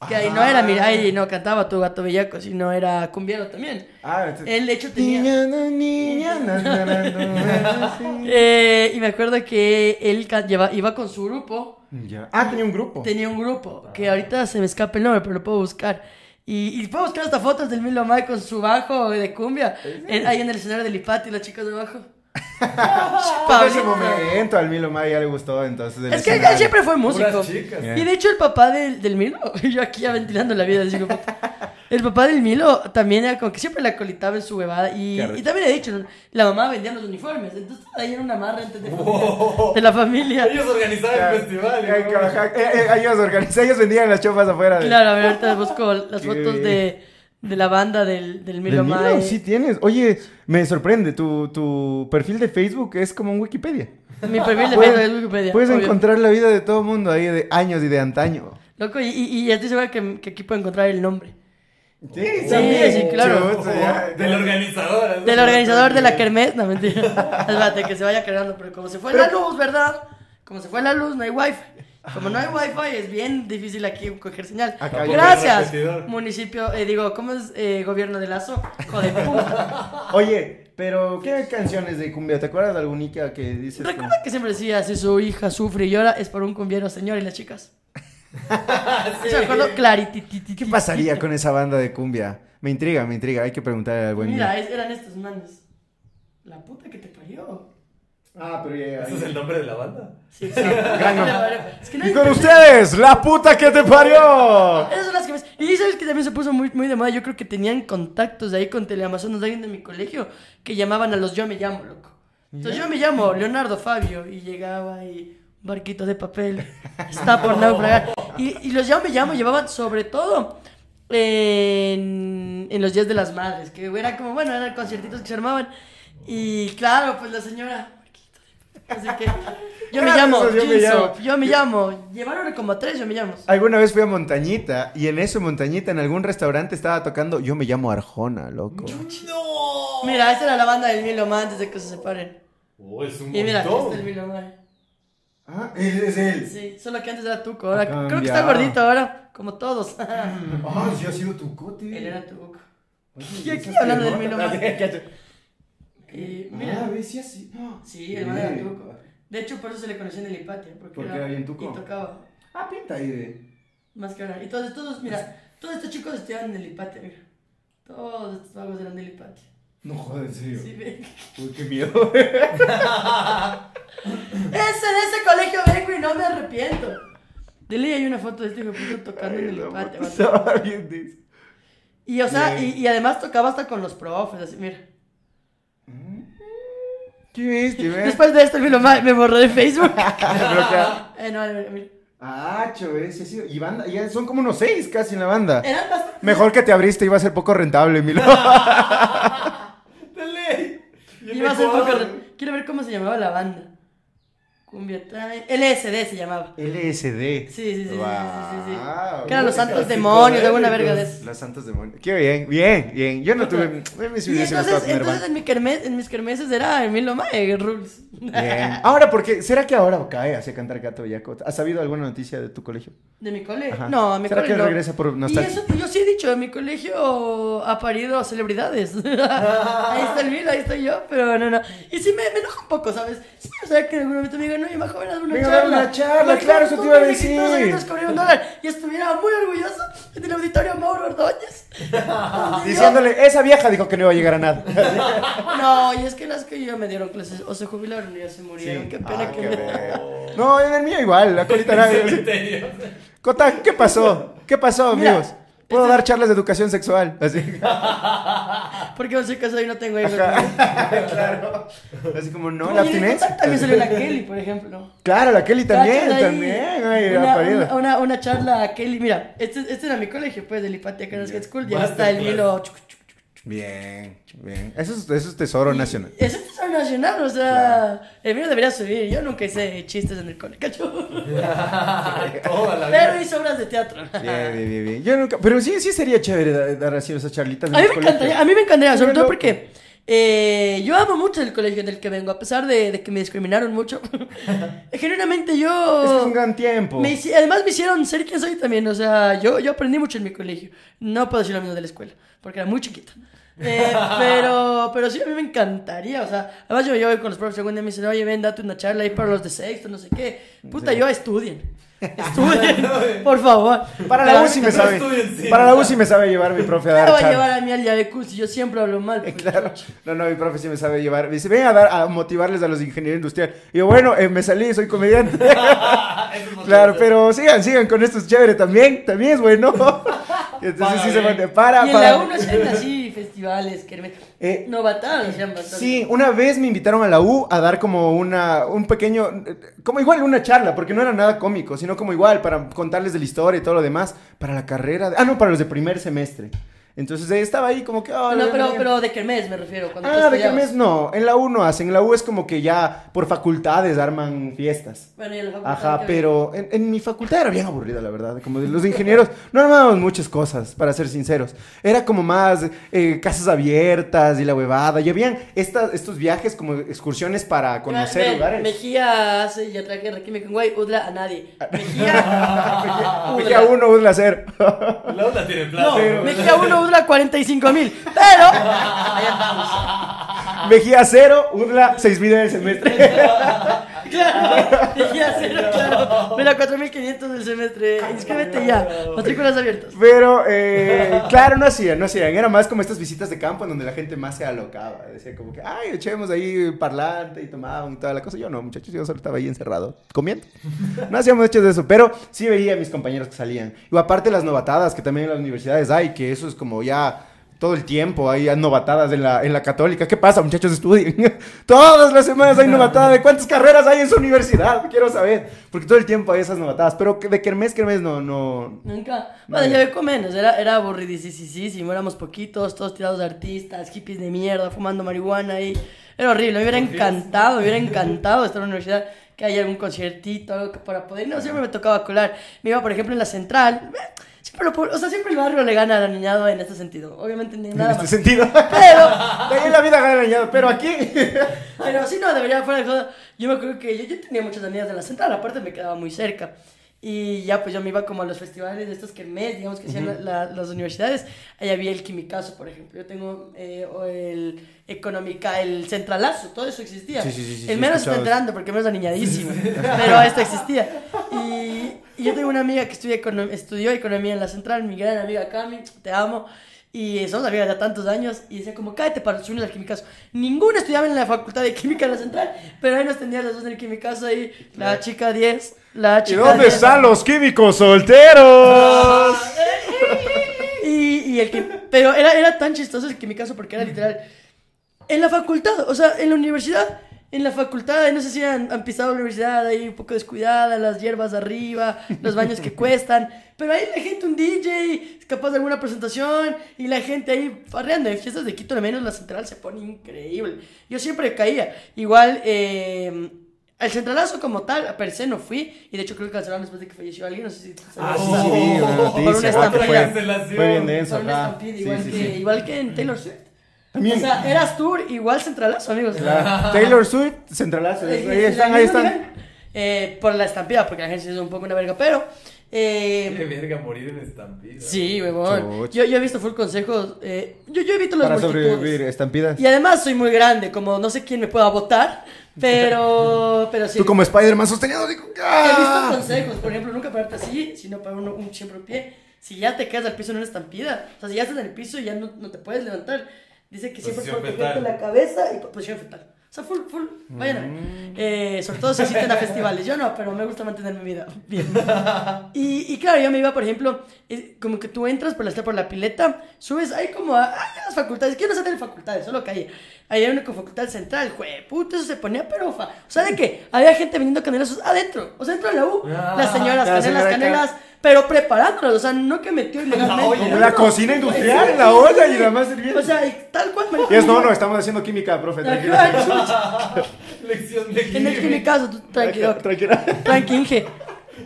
Speaker 2: Que ahí no era, mira, ahí no cantaba tu gato bellaco, sino era cumbiero también.
Speaker 1: Ah, este-
Speaker 2: Él, de hecho, tenía...
Speaker 1: Niña, no, niña, na, sí.
Speaker 2: Eh, y me acuerdo que él lleva- iba con su grupo.
Speaker 1: Ya. Ah, tenía un grupo.
Speaker 2: Tenía un grupo que ahorita se me escapa el nombre, pero lo puedo buscar. Y, y puedo buscar hasta fotos del Milo Mai con su bajo de cumbia. en- ahí en el escenario del Ipati, las chicas de abajo.
Speaker 1: En ese momento al Milo May ya le gustó, entonces.
Speaker 2: Es que él siempre fue músico. Y de hecho el papá del, del Milo, yo aquí ya ventilando la vida, el papá del Milo también era como que siempre la colitaba en su huevada. Y, y también he dicho, la mamá vendía los uniformes, entonces ahí era una marra entre de, familia- de la familia.
Speaker 3: Ellos organizaban el festival.
Speaker 1: eh, eh, ellos organizaban, ellos vendían las chopas afuera. de-
Speaker 2: Claro, a ver, ahorita busco las
Speaker 1: Qué
Speaker 2: fotos
Speaker 1: bien.
Speaker 2: de, de la banda del, del Milo. Mae.
Speaker 1: Sí tienes. Oye, me sorprende, tu, tu perfil de Facebook es como un Wikipedia.
Speaker 2: Mi perfil de Facebook es Wikipedia.
Speaker 1: Puedes
Speaker 2: obvio.
Speaker 1: encontrar la vida de todo el mundo ahí de años y de antaño.
Speaker 2: Loco, y, y, y estoy seguro que, que aquí puedo encontrar el nombre.
Speaker 1: Sí,
Speaker 2: también. sí, claro.
Speaker 1: Chuta, ya.
Speaker 3: Del organizador.
Speaker 2: Del organizador de la Kermés, no mentira. Espérate, que se vaya cargando, pero como se fue la luz, ¿verdad? Como se fue la luz, no hay wifi. Como no hay wifi, es bien difícil aquí coger señal.
Speaker 1: Acá
Speaker 2: Gracias, municipio, eh, digo, ¿cómo es eh, gobierno de Lazo? Joder, puta.
Speaker 1: Oye, pero ¿qué canciones de cumbia? ¿Te acuerdas de alguna que dices?
Speaker 2: Recuerda que siempre decía, si su hija sufre y llora, es por un cumbiero, señor, y las chicas. Eso me acuerdo clarititititi.
Speaker 1: ¿Qué pasaría con esa banda de cumbia? Me intriga, me intriga. Hay que preguntarle al buen
Speaker 2: Mira, eran estos manes. La puta que te parió.
Speaker 1: Ah, pero ya.
Speaker 3: ¿Ese es el nombre de la banda?
Speaker 2: Sí, sí. Es que no
Speaker 1: Y con ustedes, la puta que te parió.
Speaker 2: Esas son las que más... Y sabes que también se puso muy, muy de moda. Yo creo que tenían contactos de ahí con Teleamazonas de alguien de mi colegio que llamaban a los Yo Me Llamo, loco. Entonces yo me llamo Leonardo Fabio y llegaba y un barquito de papel está por naufragar. Y, y los Yo Me Llamo llevaban sobre todo en, en los días de las madres, que era como, bueno, eran conciertitos que se armaban. Y claro, pues la señora... Así que yo me llamo
Speaker 1: esos Yo Me Llamo.
Speaker 2: yo me llamo. Llevaron como tres Yo Me Llamo.
Speaker 1: Alguna vez fui a Montañita y en eso Montañita en algún restaurante estaba tocando Yo me llamo Arjona, loco.
Speaker 3: ¡No!
Speaker 2: Mira, esta era la banda del Milo Man antes de que se separen.
Speaker 3: Oh, es un
Speaker 2: Y mira, aquí está el Milo Man.
Speaker 1: Ah, ese es él.
Speaker 2: Sí, solo que antes era Tuco. Ahora
Speaker 1: Ha
Speaker 2: creo que está gordito ahora, como todos.
Speaker 1: Ah, sí ha sido tu cote.
Speaker 2: Él era Tuco. Aquí
Speaker 1: esas
Speaker 2: hablando del
Speaker 1: piernotas.
Speaker 2: Milo Man. Y
Speaker 1: Ah,
Speaker 2: mira,
Speaker 1: ves, sí así. Ah,
Speaker 2: sí, el man era. Tuco. De hecho, por eso se le conocía en el Hipatia. Porque,
Speaker 1: Porque
Speaker 2: era,
Speaker 1: bien Tuco.
Speaker 2: Y tocaba
Speaker 1: Ah, pinta ahí de.
Speaker 2: más que ahora. Y todos, todos, mira, todos estos chicos estudiaban en el Hipatia, mira. Todos estos vagos eran del Hipatia.
Speaker 1: No jodas, en serio.
Speaker 2: Sí, ve.
Speaker 1: Uy, qué miedo.
Speaker 2: Ese ese colegio vengo y no me arrepiento. De ley hay una foto de este hijo tocando en el
Speaker 1: no, estaba bien de eso.
Speaker 2: Y o sea, y, y además tocaba hasta con los profes, así, mira.
Speaker 1: ¿Qué viste?
Speaker 2: Después de esto me, lo, me borró de Facebook. Eh, no.
Speaker 1: Ah, chévere, sí, sí. Y banda, ya son como unos seis casi en la banda.
Speaker 2: Eran bastante.
Speaker 1: Mejor que te abriste, iba a ser poco rentable, Milo.
Speaker 3: ¡De ley! Yo
Speaker 2: Iba a ser poco
Speaker 3: acuerdo.
Speaker 2: re- Quiero ver cómo se llamaba la banda. Cumbia Time. LSD se llamaba.
Speaker 1: LSD.
Speaker 2: Sí, sí, sí, sí, sí, sí, sí.
Speaker 1: Wow.
Speaker 2: Que eran los santos demonios, alguna
Speaker 3: psicodélicos.
Speaker 2: verga de eso.
Speaker 1: Los santos demonios. Qué bien, bien, bien. Yo no tuve. Me
Speaker 2: Y entonces,
Speaker 1: tener
Speaker 2: entonces en, mi kermes- en mis kermeses era Emilio Mae, Rules.
Speaker 1: Bien. Ahora, porque ¿será que ahora cae hacia cantar gato Bellaco? ¿Has sabido alguna noticia de tu colegio?
Speaker 2: ¿De mi colegio?
Speaker 1: Ajá.
Speaker 2: No, mi
Speaker 1: ¿Será
Speaker 2: colegio
Speaker 1: que
Speaker 2: no.
Speaker 1: regresa por
Speaker 2: Y
Speaker 1: nostalgia?
Speaker 2: eso yo sí he dicho, en mi colegio ha parido celebridades. ahí está el Milo, ahí estoy yo, pero no, no. Y sí me, me enoja un poco, ¿sabes? Sí, o sea, que en algún momento me digan, no, más joven, una charla.
Speaker 1: una charla, claro, eso te iba a decir.
Speaker 2: y estuviera muy orgulloso en el auditorio Mauro Ordóñez. Y
Speaker 1: Diciéndole, esa vieja dijo que no iba a llegar a nada.
Speaker 2: No, y es que las que yo me dieron clases o se jubilaron o ya se murieron. Qué pena
Speaker 1: Ah,
Speaker 2: que
Speaker 1: qué
Speaker 2: me...
Speaker 1: No, en el mío igual, la colita. Cota, ¿qué pasó? ¿Qué pasó,
Speaker 2: Mira,
Speaker 1: amigos? Puedo dar charlas de educación sexual. Así.
Speaker 2: Porque no soy casado y no tengo hijos.
Speaker 1: claro. Así como, no, la abstinencia.
Speaker 2: También salió la Kelly, por ejemplo.
Speaker 1: Claro, la Kelly también, también. Ay,
Speaker 2: una, una, una, una charla a Kelly. Mira, este, este era mi colegio, pues, del Hipatia Canas Skate School. Ya está el
Speaker 3: Masterclass.
Speaker 1: Bien, bien. Eso es, eso es tesoro nacional.
Speaker 2: Eso es tesoro nacional, o sea, el Milo debería subir. Yo nunca hice chistes en el cole, cacho.
Speaker 3: Toda la
Speaker 2: Pero hice obras de teatro.
Speaker 1: Bien, bien, bien, bien. Yo nunca, pero sí, sí sería chévere dar, dar así esas charlitas. en
Speaker 2: A mí me encantaría, a mí me encantaría, sobre todo porque eh, yo amo mucho el colegio del que vengo, a pesar de, de que me discriminaron mucho. Genuinamente yo...
Speaker 1: Es que es un gran tiempo.
Speaker 2: Me además me hicieron ser quien soy también, o sea, yo, yo aprendí mucho en mi colegio. No puedo decir lo mismo de la escuela, porque era muy chiquita. Eh, pero, pero sí, a mí me encantaría, o sea, además yo, yo voy con los profes segundo y me dicen, oye, ven, date una charla ahí para los de sexto, no sé qué. Puta, yo estudien. Estudien, por favor.
Speaker 1: Para la UCI me sabe. Para la UCI me sabe llevar mi profe a
Speaker 2: Me
Speaker 1: dar
Speaker 2: va a llevar a mí al Yabecu si yo siempre hablo mal. pues,
Speaker 1: Claro, no, no, mi profe sí me sabe llevar. Me dice, ven a dar, a motivarles a los ingenieros industriales. Y yo, bueno, eh, me salí, soy comediante. Claro, pero sigan, sigan con esto, es chévere también, también es bueno. Entonces
Speaker 3: Para
Speaker 1: sí se manda, para,
Speaker 2: Y en
Speaker 1: para.
Speaker 2: la 1 hacían así festivales, que
Speaker 1: Eh,
Speaker 2: Novatadas hacían bastante.
Speaker 1: Sí, una vez me invitaron a la U a dar como una, un pequeño, eh, como igual una charla, porque no era nada cómico, sino como igual para contarles de la historia y todo lo demás, para la carrera, de- ah, no, para los de primer semestre. Entonces estaba ahí como que, oh,
Speaker 2: No,
Speaker 1: la-
Speaker 2: pero,
Speaker 1: la-
Speaker 2: pero de Kermés me refiero. Cuando
Speaker 1: Ah, de. Kermés no, en la U no hacen, en la U es como que ya por facultades arman fiestas.
Speaker 2: Bueno, y en la facultad
Speaker 1: Ajá, pero en, en mi facultad era bien aburrida, la verdad. Como de los ingenieros, no armábamos muchas cosas, para ser sinceros. Era como más eh, casas abiertas y la huevada. Y habían estas, estos viajes como excursiones para conocer lugares.
Speaker 2: Mejía hace, ya traje Raquel con güey, Udla a nadie. Mejía.
Speaker 1: Mejía 1, Udla 0.
Speaker 3: La otra tiene plata.
Speaker 2: No, Mejía 1, Udla 45 mil. Pero.
Speaker 1: Mejía 0, Udla 6 mil en el semestre.
Speaker 2: Claro, Mejía 0, claro. Mira, 4500 del semestre. Inscríbete ya. Matrículas abiertas.
Speaker 1: Pero, eh, claro, no hacían, no hacían. Era más como estas visitas de campo en donde la gente más se alocaba. Decía como que, ay, echemos ahí parlante y tomaban y toda la cosa. Yo no, muchachos, yo solo estaba ahí encerrado, comiendo. No hacíamos hechos de eso, pero sí veía a mis compañeros que salían. Y aparte las novatadas que también en las universidades hay, que eso es como ya todo el tiempo hay novatadas en la, en la católica. ¿Qué pasa, muchachos? Estudien. Todas las semanas hay novatadas. ¿De cuántas carreras hay en su universidad? Quiero saber. Porque todo el tiempo hay esas novatadas. Pero de Kermés, Kermés no, no,
Speaker 2: Nunca. Bueno, ya ve con menos. Era, era aburridísimo. Éramos poquitos, todos tirados de artistas, hippies de mierda, fumando marihuana y. Era horrible. Me hubiera encantado, me hubiera encantado estar en la universidad. Que haya algún conciertito, algo que para poder. No, siempre me tocaba colar. Me iba, por ejemplo, en la central. Siempre lo, o sea, siempre el barrio le gana al aniñado en este sentido. Obviamente ni
Speaker 1: en
Speaker 2: nada
Speaker 1: este
Speaker 2: más.
Speaker 1: sentido.
Speaker 2: Pero.
Speaker 1: En la vida gana el añado, pero aquí.
Speaker 2: Pero sí, no, debería fuera de. Yo me acuerdo que yo, yo tenía muchas amigas de la central, aparte me quedaba muy cerca. Y ya, pues yo me iba como a los festivales de estos que mes, digamos que hacían la- la- las universidades. Ahí había el Quimicazo, por ejemplo. Yo tengo eh, o el Económica, el Centralazo, todo eso existía.
Speaker 1: Sí, sí, sí,
Speaker 2: el menos está enterando porque menos aniñadísimo. pero esto existía. Y, y yo tengo una amiga que estudia econo- estudió economía en la central, mi gran amiga Cami, te amo. Y somos amigas de tantos años y decía como, cállate para unir al quimicazo. Ninguna estudiaba en la facultad de química en la central, pero ahí nos tenían las dos en el quimicazo ahí, la chica 10 La
Speaker 1: ¿Y
Speaker 2: chica
Speaker 1: dónde
Speaker 2: de-
Speaker 1: están los químicos solteros?
Speaker 2: Y, y el que, pero era, era tan chistoso el que mi caso porque era literal. En la facultad, o sea, en la universidad, en la facultad, no sé si han, han pisado la universidad ahí un poco descuidada, las hierbas arriba, los baños que cuestan, pero ahí la gente, un DJ, es capaz de alguna presentación y la gente ahí farreando. En fiestas de Quito, al menos la central se pone increíble. Yo siempre caía. Igual, eh, el centralazo como tal, per se no fui, y de hecho creo que cancelaron después de que falleció alguien, no sé si...
Speaker 1: Ah, sí, sí, vi una
Speaker 2: Por una
Speaker 1: noticia. ah, que
Speaker 2: estampida.
Speaker 1: fue, bien denso.
Speaker 2: Por una
Speaker 1: Sí,
Speaker 2: igual,
Speaker 1: sí,
Speaker 2: que,
Speaker 1: sí.
Speaker 2: igual que en Taylor Swift.
Speaker 1: También.
Speaker 2: O sea, eras tour igual centralazo, amigos.
Speaker 1: La Taylor Swift, centralazo.
Speaker 2: Eh,
Speaker 1: Ahí están, ahí están.
Speaker 2: eh, por la estampida, porque la gente es un poco una verga, pero. eh,
Speaker 3: Qué verga morir en estampida.
Speaker 2: sí, huevón. Yo, yo he visto full consejos. eh, yo, yo evito las
Speaker 1: Para
Speaker 2: multitudes.
Speaker 1: sobrevivir estampidas.
Speaker 2: Y además soy muy grande, como no sé quién me pueda votar, pero. pero sí.
Speaker 1: Tú como Spider-Man sostenido, digo,
Speaker 2: He visto
Speaker 1: ¡ah!
Speaker 2: consejos, por ejemplo, nunca pararte así, sino para uno, un siempre pie. Si ya te quedas al piso en una estampida, o sea, si ya estás en el piso y ya no, no te puedes levantar, dice que siempre
Speaker 3: Posición fetal.
Speaker 2: la cabeza y posición fetal. O sea, full, full, vayan a ver. Eh, sobre todo si asisten a festivales. Yo no, pero me gusta mantener mi vida bien. Y, y claro, yo me iba, por ejemplo, es como que tú entras por la, por la pileta, subes ahí como a, a las facultades. Que no se tienen facultades, solo calle. Ahí hay una con facultad central, jue, puta, eso se ponía perofa. O sea, de que había gente vendiendo canelazos adentro, o sea, dentro de la U.
Speaker 3: Ah,
Speaker 2: las señoras,
Speaker 1: la
Speaker 2: canelas, canelas, pero preparándolas, o sea, no que metió ilegalmente. No,
Speaker 1: la cocina industrial en la olla y la más sirviendo.
Speaker 2: O sea, y tal cual, marico.
Speaker 1: Y es, no, no, estamos haciendo química, profe, tranquilo.
Speaker 3: Lección de
Speaker 2: En el que en mi caso, tú tranquilo.
Speaker 1: Tranquila.
Speaker 2: Tranquinge.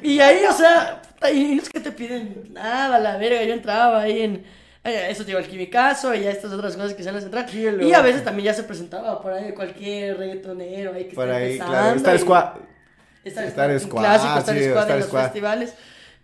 Speaker 2: Y ahí, o sea, puta, y no es que te piden nada, la verga. Yo entraba ahí en. eh, Eso llegó el quimicazo y ya estas otras cosas que se van a centrar. Y a veces también ya se presentaba por ahí cualquier reggaetonero ahí que
Speaker 1: Por
Speaker 2: está
Speaker 1: ahí,
Speaker 2: empezando.
Speaker 1: claro. Star
Speaker 2: y-
Speaker 1: Squad.
Speaker 2: Star
Speaker 1: Star
Speaker 2: Squad. Clásico, Star
Speaker 1: sí,
Speaker 2: Squad en los
Speaker 1: Squad.
Speaker 2: festivales.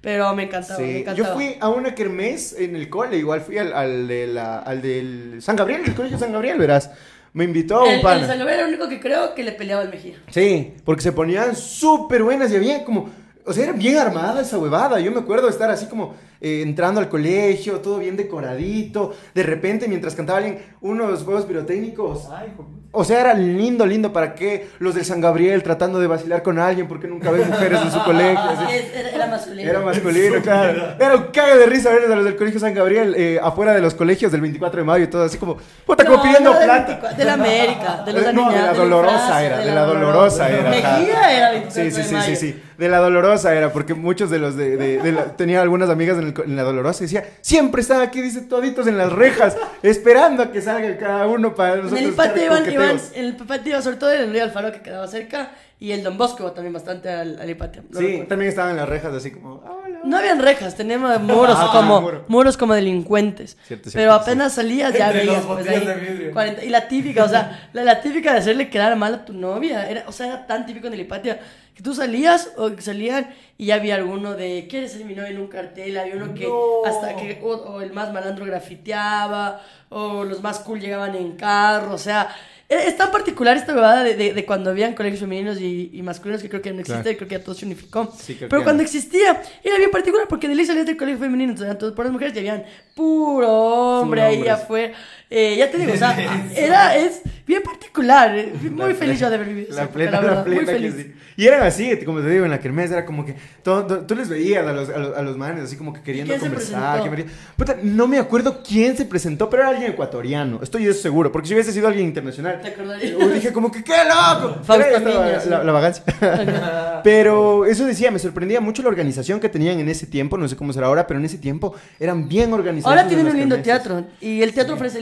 Speaker 2: Pero me encantaba, me encantaba.
Speaker 1: yo fui a una kermés en el cole, igual fui al, al, de la, al del San Gabriel, el colegio San Gabriel, verás. Me invitó
Speaker 2: el,
Speaker 1: un pan.
Speaker 2: el San Gabriel era el único que creo que le peleaba al Mejía.
Speaker 1: Sí, porque se ponían súper buenas y había como, o sea, era bien armada esa huevada. Yo me acuerdo de estar así como eh, entrando al colegio, todo bien decoradito. De repente, mientras cantaba alguien, unos juegos pirotécnicos.
Speaker 3: Ay, hijo.
Speaker 1: O sea, era lindo, lindo. ¿Para qué? Los del San Gabriel tratando de vacilar con alguien porque nunca ven mujeres en su colegio. así.
Speaker 2: Era, era masculino.
Speaker 1: Era masculino, claro. Era un caga de risa verles a los del colegio San Gabriel eh, afuera de los colegios del 24 de mayo y todo así como, puta, como
Speaker 2: No,
Speaker 1: pidiendo
Speaker 2: no, del
Speaker 1: plata.
Speaker 2: 24, De la América, de los
Speaker 1: Eh, no, de la dolorosa era, de la dolorosa era. ajá.
Speaker 2: Mejía era 24
Speaker 1: Sí, sí,
Speaker 2: de
Speaker 1: sí, sí,
Speaker 2: mayo.
Speaker 1: sí. De la dolorosa era, porque muchos de los de, de- de la- tenía algunas amigas en, el en la dolorosa y decía, siempre están aquí, dice, toditos en las rejas, esperando a que salga cada uno para
Speaker 2: En
Speaker 1: nosotros.
Speaker 2: el patio iban, iban,
Speaker 1: coqueteos".
Speaker 2: en el patio iba sobre todo el Río Alfaro que quedaba cerca y el Don Bosco también bastante al, al patio. lo
Speaker 1: Sí,
Speaker 2: recuerdo.
Speaker 1: también estaban en las rejas así como.
Speaker 2: No habían rejas, teníamos muros
Speaker 1: Ah,
Speaker 2: como
Speaker 1: muro.
Speaker 2: muros como delincuentes.
Speaker 1: Cierto, cierto,
Speaker 2: pero
Speaker 1: sí.
Speaker 2: apenas salías ya
Speaker 3: Entre
Speaker 2: veías
Speaker 3: los
Speaker 2: pues,
Speaker 3: botellas
Speaker 2: ahí
Speaker 3: de vidrio.
Speaker 2: 40 y la típica, o sea, la, la típica de hacerle quedar mal a tu novia, era, o sea, era tan típico en el Hipatia que tú salías o que salían y ya había alguno de ¿quieres ser mi novia en un cartel? Había uno que
Speaker 3: No.
Speaker 2: hasta que o, o el más malandro grafiteaba o los más cool llegaban en carro, o sea, es tan particular esta huevada de, de, de cuando habían colegios femeninos y, y masculinos que creo que no existe,
Speaker 1: Claro.
Speaker 2: creo que ya todo se unificó.
Speaker 1: Sí,
Speaker 2: Pero
Speaker 1: que
Speaker 2: cuando
Speaker 1: no.
Speaker 2: existía, era bien particular porque de ley salías del colegio femenino, entonces eran todos por las mujeres y habían puro hombre
Speaker 1: Puro
Speaker 2: ahí
Speaker 1: hombres.
Speaker 2: afuera. Eh, ya te digo, o sea, era, es bien particular. eh, Muy feliz yo de haber vivido
Speaker 1: La plena, la
Speaker 2: muy
Speaker 1: plena que
Speaker 2: feliz.
Speaker 1: sí. Y eran así, como te digo, en la kermés era como que todo- todo- tú les veías a los, a, los, a los manes así como que queriendo conversar. que Puta, no me acuerdo quién se presentó, pero era alguien ecuatoriano. Estoy eso seguro, porque si hubiese sido alguien internacional,
Speaker 2: ¿Te acordarías?
Speaker 1: yo dije como que qué loco.
Speaker 2: Fausto sí.
Speaker 1: la, la vagancia. pero eso decía, me sorprendía mucho la organización que tenían en ese tiempo, no sé cómo será ahora, pero en ese tiempo eran bien organizados.
Speaker 2: Ahora
Speaker 1: en
Speaker 2: tienen un lindo
Speaker 1: kermeses.
Speaker 2: teatro y el teatro ofrece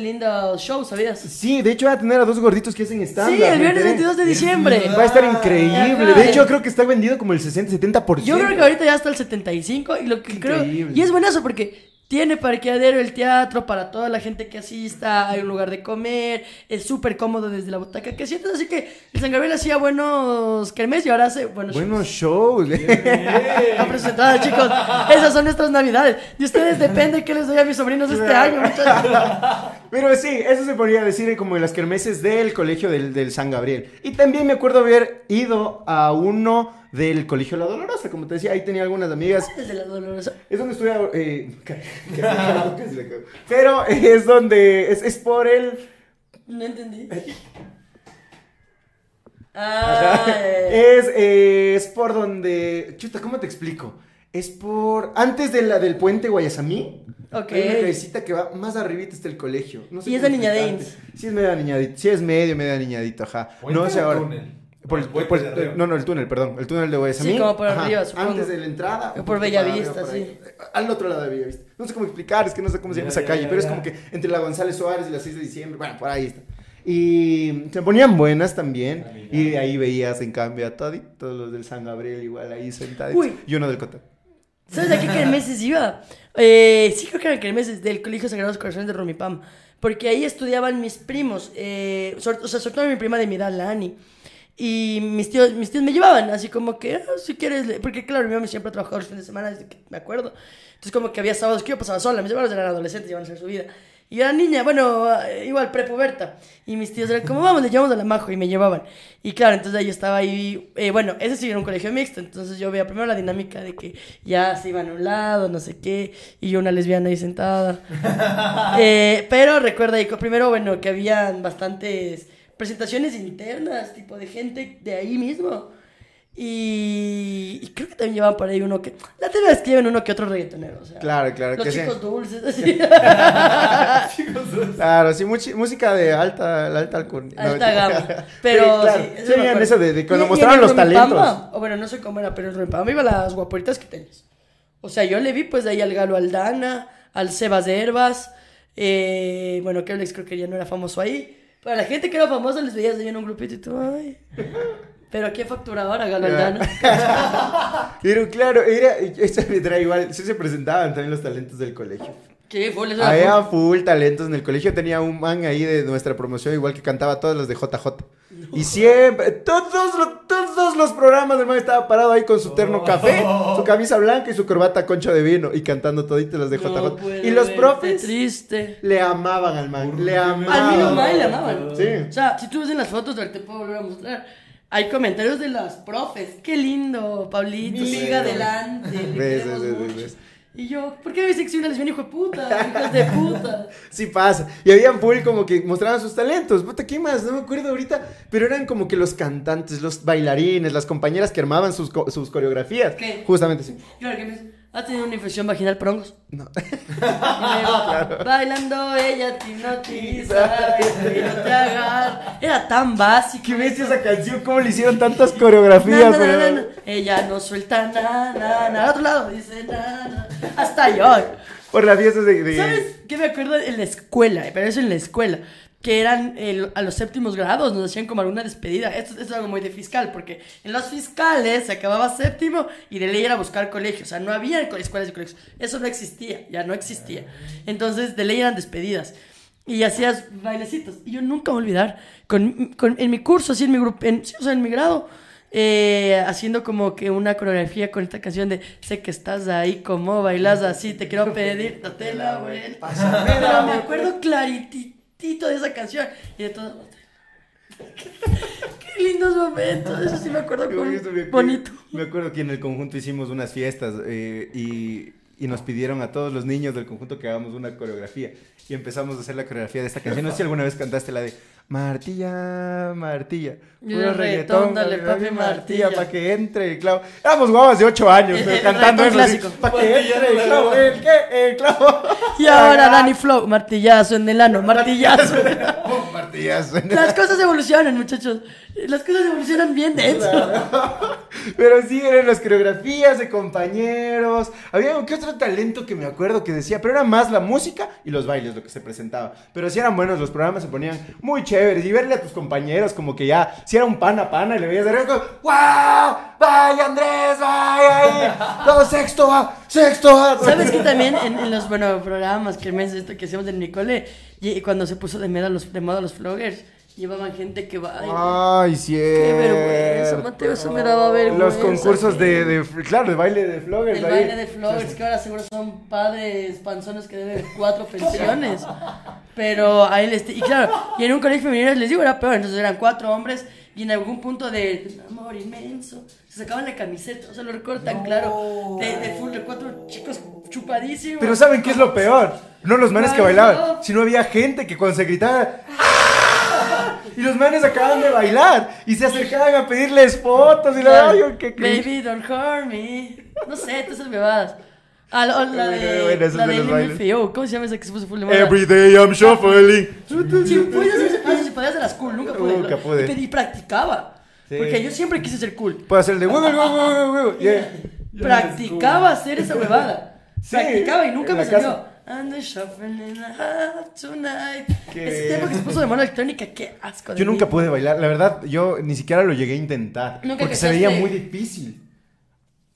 Speaker 2: shows, ¿sabías?
Speaker 1: Sí, de hecho va a tener a dos gorditos que hacen stand
Speaker 2: Sí, el viernes 22 de diciembre.
Speaker 1: Va a estar increíble.
Speaker 2: Ajá.
Speaker 1: De hecho, creo que está vendido como el 60-70%.
Speaker 2: Yo creo que ahorita ya está el 75 y lo que creo y es buenazo porque tiene parqueadero el teatro para toda la gente que asista, hay un lugar de comer, es súper cómodo desde la butaca que sientes, así que el San Gabriel hacía buenos kermés y ahora hace buenos
Speaker 1: Buenos shows.
Speaker 2: shows. presentadas, chicos. Esas son nuestras navidades. De ustedes depende qué les doy a mis sobrinos este año, muchachos.
Speaker 1: Pero sí, eso se podría decir como en las kermeses del colegio del, del San Gabriel. Y también me acuerdo haber ido a uno del colegio La Dolorosa. Como te decía, ahí tenía algunas amigas.
Speaker 2: Desde la dolorosa.
Speaker 1: Es donde estuve. eh. Pero es donde. Es, es por el.
Speaker 2: No entendí. Ah, eh.
Speaker 1: Es, eh, es por donde. Chuta, ¿cómo te explico? Es por. Antes de la, del puente Guayasamí.
Speaker 2: Ok.
Speaker 1: Hay una callecita que va más arribita está el colegio. No sé
Speaker 2: Y es de Niña
Speaker 1: explicarte.
Speaker 2: Deans.
Speaker 1: Sí, es medio niñadito. Sí, es medio, medio niñadito, ajá.
Speaker 3: ¿Puente
Speaker 1: No sé
Speaker 3: o
Speaker 1: ahora.
Speaker 3: túnel?
Speaker 1: Por el,
Speaker 3: El puente
Speaker 1: por-
Speaker 3: de arriba.
Speaker 1: no, no, el túnel, perdón. El túnel de Guayasamí.
Speaker 2: Sí, como por arriba, supongo.
Speaker 1: Antes de la entrada.
Speaker 2: Por Bellavista, sí.
Speaker 1: por ahí. Al otro lado de Bellavista. No sé cómo explicar, es que no sé cómo se llama
Speaker 3: Ya,
Speaker 1: esa
Speaker 3: ya,
Speaker 1: calle,
Speaker 3: ya,
Speaker 1: pero es como que entre la González Suárez y la 6 de diciembre. Bueno, por ahí está. Y se ponían buenas también. Y ahí veías, en cambio, a toditos los del San Gabriel, igual ahí sentados.
Speaker 2: Uy.
Speaker 1: Y uno del Cota.
Speaker 2: ¿Sabes a qué kermeses iba? Eh, sí, creo que eran kermeses del Colegio Sagrados Corazones de Romipam. Porque ahí estudiaban mis primos. eh, sobre- o sea, sobre todo mi prima de mi edad, la Ani. Y mis tíos, mis tíos me llevaban, así como que, "Ah, si quieres, le-". porque claro, mi mamá siempre ha trabajado los fines de semana, desde que me acuerdo. Entonces, como que había sábados que yo pasaba sola, mis hermanos eran adolescentes, iban a hacer su vida. Y yo era niña, bueno, eh, igual prepuberta. Y mis tíos eran como, vamos, le llevamos a la Majo y me llevaban. Y claro, entonces ahí yo estaba ahí, eh, bueno, ese sí era un colegio mixto, entonces yo veía primero la dinámica de que ya se iban a un lado, no sé qué, y yo una lesbiana ahí sentada. Eh, pero recuerda, ahí, primero, bueno, que habían bastantes presentaciones internas, tipo de gente de ahí mismo. Y, y creo que también llevaban por ahí uno que... La tema es que llevan uno que otro reggaetonero, o sea...
Speaker 1: Claro, claro.
Speaker 2: Los
Speaker 1: que
Speaker 2: chicos
Speaker 1: sí.
Speaker 2: dulces, así.
Speaker 1: Claro, sí, música de alta, la alta alcurnia. No,
Speaker 2: Alta
Speaker 1: mentira.
Speaker 2: gama. Pero
Speaker 1: claro,
Speaker 2: sí,
Speaker 1: sí,
Speaker 2: me
Speaker 1: veían
Speaker 2: acuerdo.
Speaker 1: eso de, de cuando
Speaker 2: Y- el
Speaker 1: los talentos.
Speaker 2: O bueno, no sé cómo era, pero en el Rumipamba iba las guaporitas que tenías. O sea, yo le vi pues de ahí al Galo Aldana, al Sebas de Herbas, eh, bueno, que Alex creo que ya no era famoso ahí. Para la gente que era famosa les veías ahí en un grupito y tú, ay. Pero ¿quién facturaba ahora Galo Aldana?
Speaker 1: Pero claro, era, me trae igual, sí se presentaban también los talentos del colegio.
Speaker 2: ¿Qué? Eso era
Speaker 1: Había
Speaker 2: full.
Speaker 1: full talentos en el colegio, tenía un man ahí de nuestra promoción, igual que cantaba todos los de JJ. Y siempre, todos, los- todos los programas, el man estaba parado ahí con su terno café, su camisa blanca y su corbata concha de vino y cantando toditos los de
Speaker 2: No
Speaker 1: JJ.
Speaker 2: puedo
Speaker 1: y los profes
Speaker 2: triste.
Speaker 1: le amaban al man, le amaban.
Speaker 2: Al menos mal le amaban.
Speaker 1: Sí.
Speaker 2: O sea, si tú ves en las fotos, te puedo volver a mostrar. Hay comentarios de las profes. Qué lindo, Pablito,
Speaker 3: Sí.
Speaker 2: siga adelante.
Speaker 1: Ves, ves, ves.
Speaker 2: Y yo, ¿por qué me dicen que soy una lesbiana, hijo de puta? Hijos de puta.
Speaker 1: Sí pasa. Y habían full como que mostraban sus talentos. Puta, ¿qué más? No me acuerdo ahorita. Pero eran como que los cantantes, los bailarines, las compañeras que armaban sus, co- sus coreografías.
Speaker 2: ¿Qué?
Speaker 1: Justamente sí.
Speaker 2: Claro que me dice, ¿ha tenido una infección vaginal por hongos?
Speaker 1: No.
Speaker 2: Luego, Bailando ella te hipnotiza y no te agarra. Era tan básico.
Speaker 1: ¿Qué ves esa canción? ¿Cómo le hicieron tantas coreografías? Pero-
Speaker 2: na, na. Ella no suelta nada, nada. Al otro lado dice nada. Hasta yo.
Speaker 1: Por las fiestas de... de-
Speaker 2: ¿Sabes qué me acuerdo en la escuela? Pero eso en la escuela. Que eran el- a los séptimos grados, nos hacían como alguna despedida. Esto, esto es algo muy de fiscal, porque en los fiscales se acababa séptimo y de ley era buscar colegios. O sea, no había escuelas y colegios. Eso no existía, ya no existía. Entonces, de ley eran despedidas. Y hacías bailecitos. Y yo nunca voy a olvidar, con, con- en mi curso, así en mi grupo, en, sí, o sea, en mi grado, eh, haciendo como que una coreografía con esta canción de Sé que estás ahí, como bailas así, te quiero pedir, date la vuelta. Pero me acuerdo claritito de esa canción y de todo. Qué lindos momentos, eso sí me acuerdo
Speaker 1: me-
Speaker 2: bonito.
Speaker 1: Me acuerdo que en el conjunto hicimos unas fiestas eh, y, y nos pidieron a todos los niños del conjunto que hagamos una coreografía. Y empezamos a hacer la coreografía de esta canción. No sé si alguna vez cantaste la de Martilla, Martilla. Puro
Speaker 2: el reggaetón, dale, papi, martilla.
Speaker 1: Para que entre el clavo. Éramos guaguas de 8 años
Speaker 2: El-
Speaker 1: pero
Speaker 2: el
Speaker 1: cantando eso. Para que entre el clavo. ¿El qué? El clavo.
Speaker 2: Y ahora Danny Flow, martillazo en el ano, martillazo.
Speaker 1: Pum, Martillazo.
Speaker 2: Las cosas evolucionan, muchachos. Las cosas evolucionan bien denso.
Speaker 1: Pero sí, eran las coreografías de compañeros. Había ¿qué otro talento que me acuerdo que decía, pero era más la música y los bailes lo que se presentaba. Pero sí eran buenos, los programas se ponían muy chéveres. Y verle a tus compañeros como que ya, si era un pana pana y le veías de como, ¡Wow! ¡Vaya Andrés! ¡Vaya ahí! ¡Todo sexto va! ¡Sexto va!
Speaker 2: ¿Sabes que también en, los bueno, programas esto que hacíamos en mi cole, y, y cuando se puso de moda los, de moda los vloggers, llevaban gente que va.
Speaker 1: Ay, sí.
Speaker 2: Qué vergüenza, Mateo, eso me daba vergüenza.
Speaker 1: Los concursos de, de, claro, de baile de vloggers.
Speaker 2: El
Speaker 1: ahí.
Speaker 2: baile de vloggers, que ahora seguro son padres panzones que deben cuatro pensiones. Pero a él, este, y claro, y en un colegio femenino les digo, era peor, entonces eran cuatro hombres y en algún punto de amor inmenso, se sacaban la camiseta, o sea, lo recuerdo tan claro, de, de full, de cuatro chicos chupadísimos.
Speaker 1: Pero ¿saben qué es lo peor? No los manes que bailaban, sino había gente que cuando se gritaba, ¡Ah! Y los manes acaban de bailar y se acercaban a pedirles fotos y la ay, qué.
Speaker 2: Baby, don't hurt me. No sé, todas esas bebadas. Ah, la, la de,
Speaker 1: bueno,
Speaker 2: la
Speaker 1: de
Speaker 2: de
Speaker 1: los.
Speaker 2: Feo. ¿Cómo se llama esa que se puso full de moda?
Speaker 1: Every day I'm shuffling.
Speaker 2: Si podías hacer ah, si podías hacer las cool, nunca pude.
Speaker 1: Nunca pude.
Speaker 2: Y, pedí- practicaba.
Speaker 1: Sí.
Speaker 2: Porque yo siempre quise ser cool.
Speaker 1: Puedo hacer el de wiggle, wiggle. Yeah.
Speaker 2: Practicaba hacer esa huevada.
Speaker 1: Sí,
Speaker 2: Practicaba y nunca me salió. And the shuffling in the half tonight.
Speaker 1: Qué-
Speaker 2: Ese tiempo que se puso de moda electrónica, qué asco. de
Speaker 1: Yo nunca
Speaker 2: mí.
Speaker 1: pude bailar, la verdad, yo ni siquiera lo llegué a intentar.
Speaker 2: Nunca
Speaker 1: porque se veía muy difícil.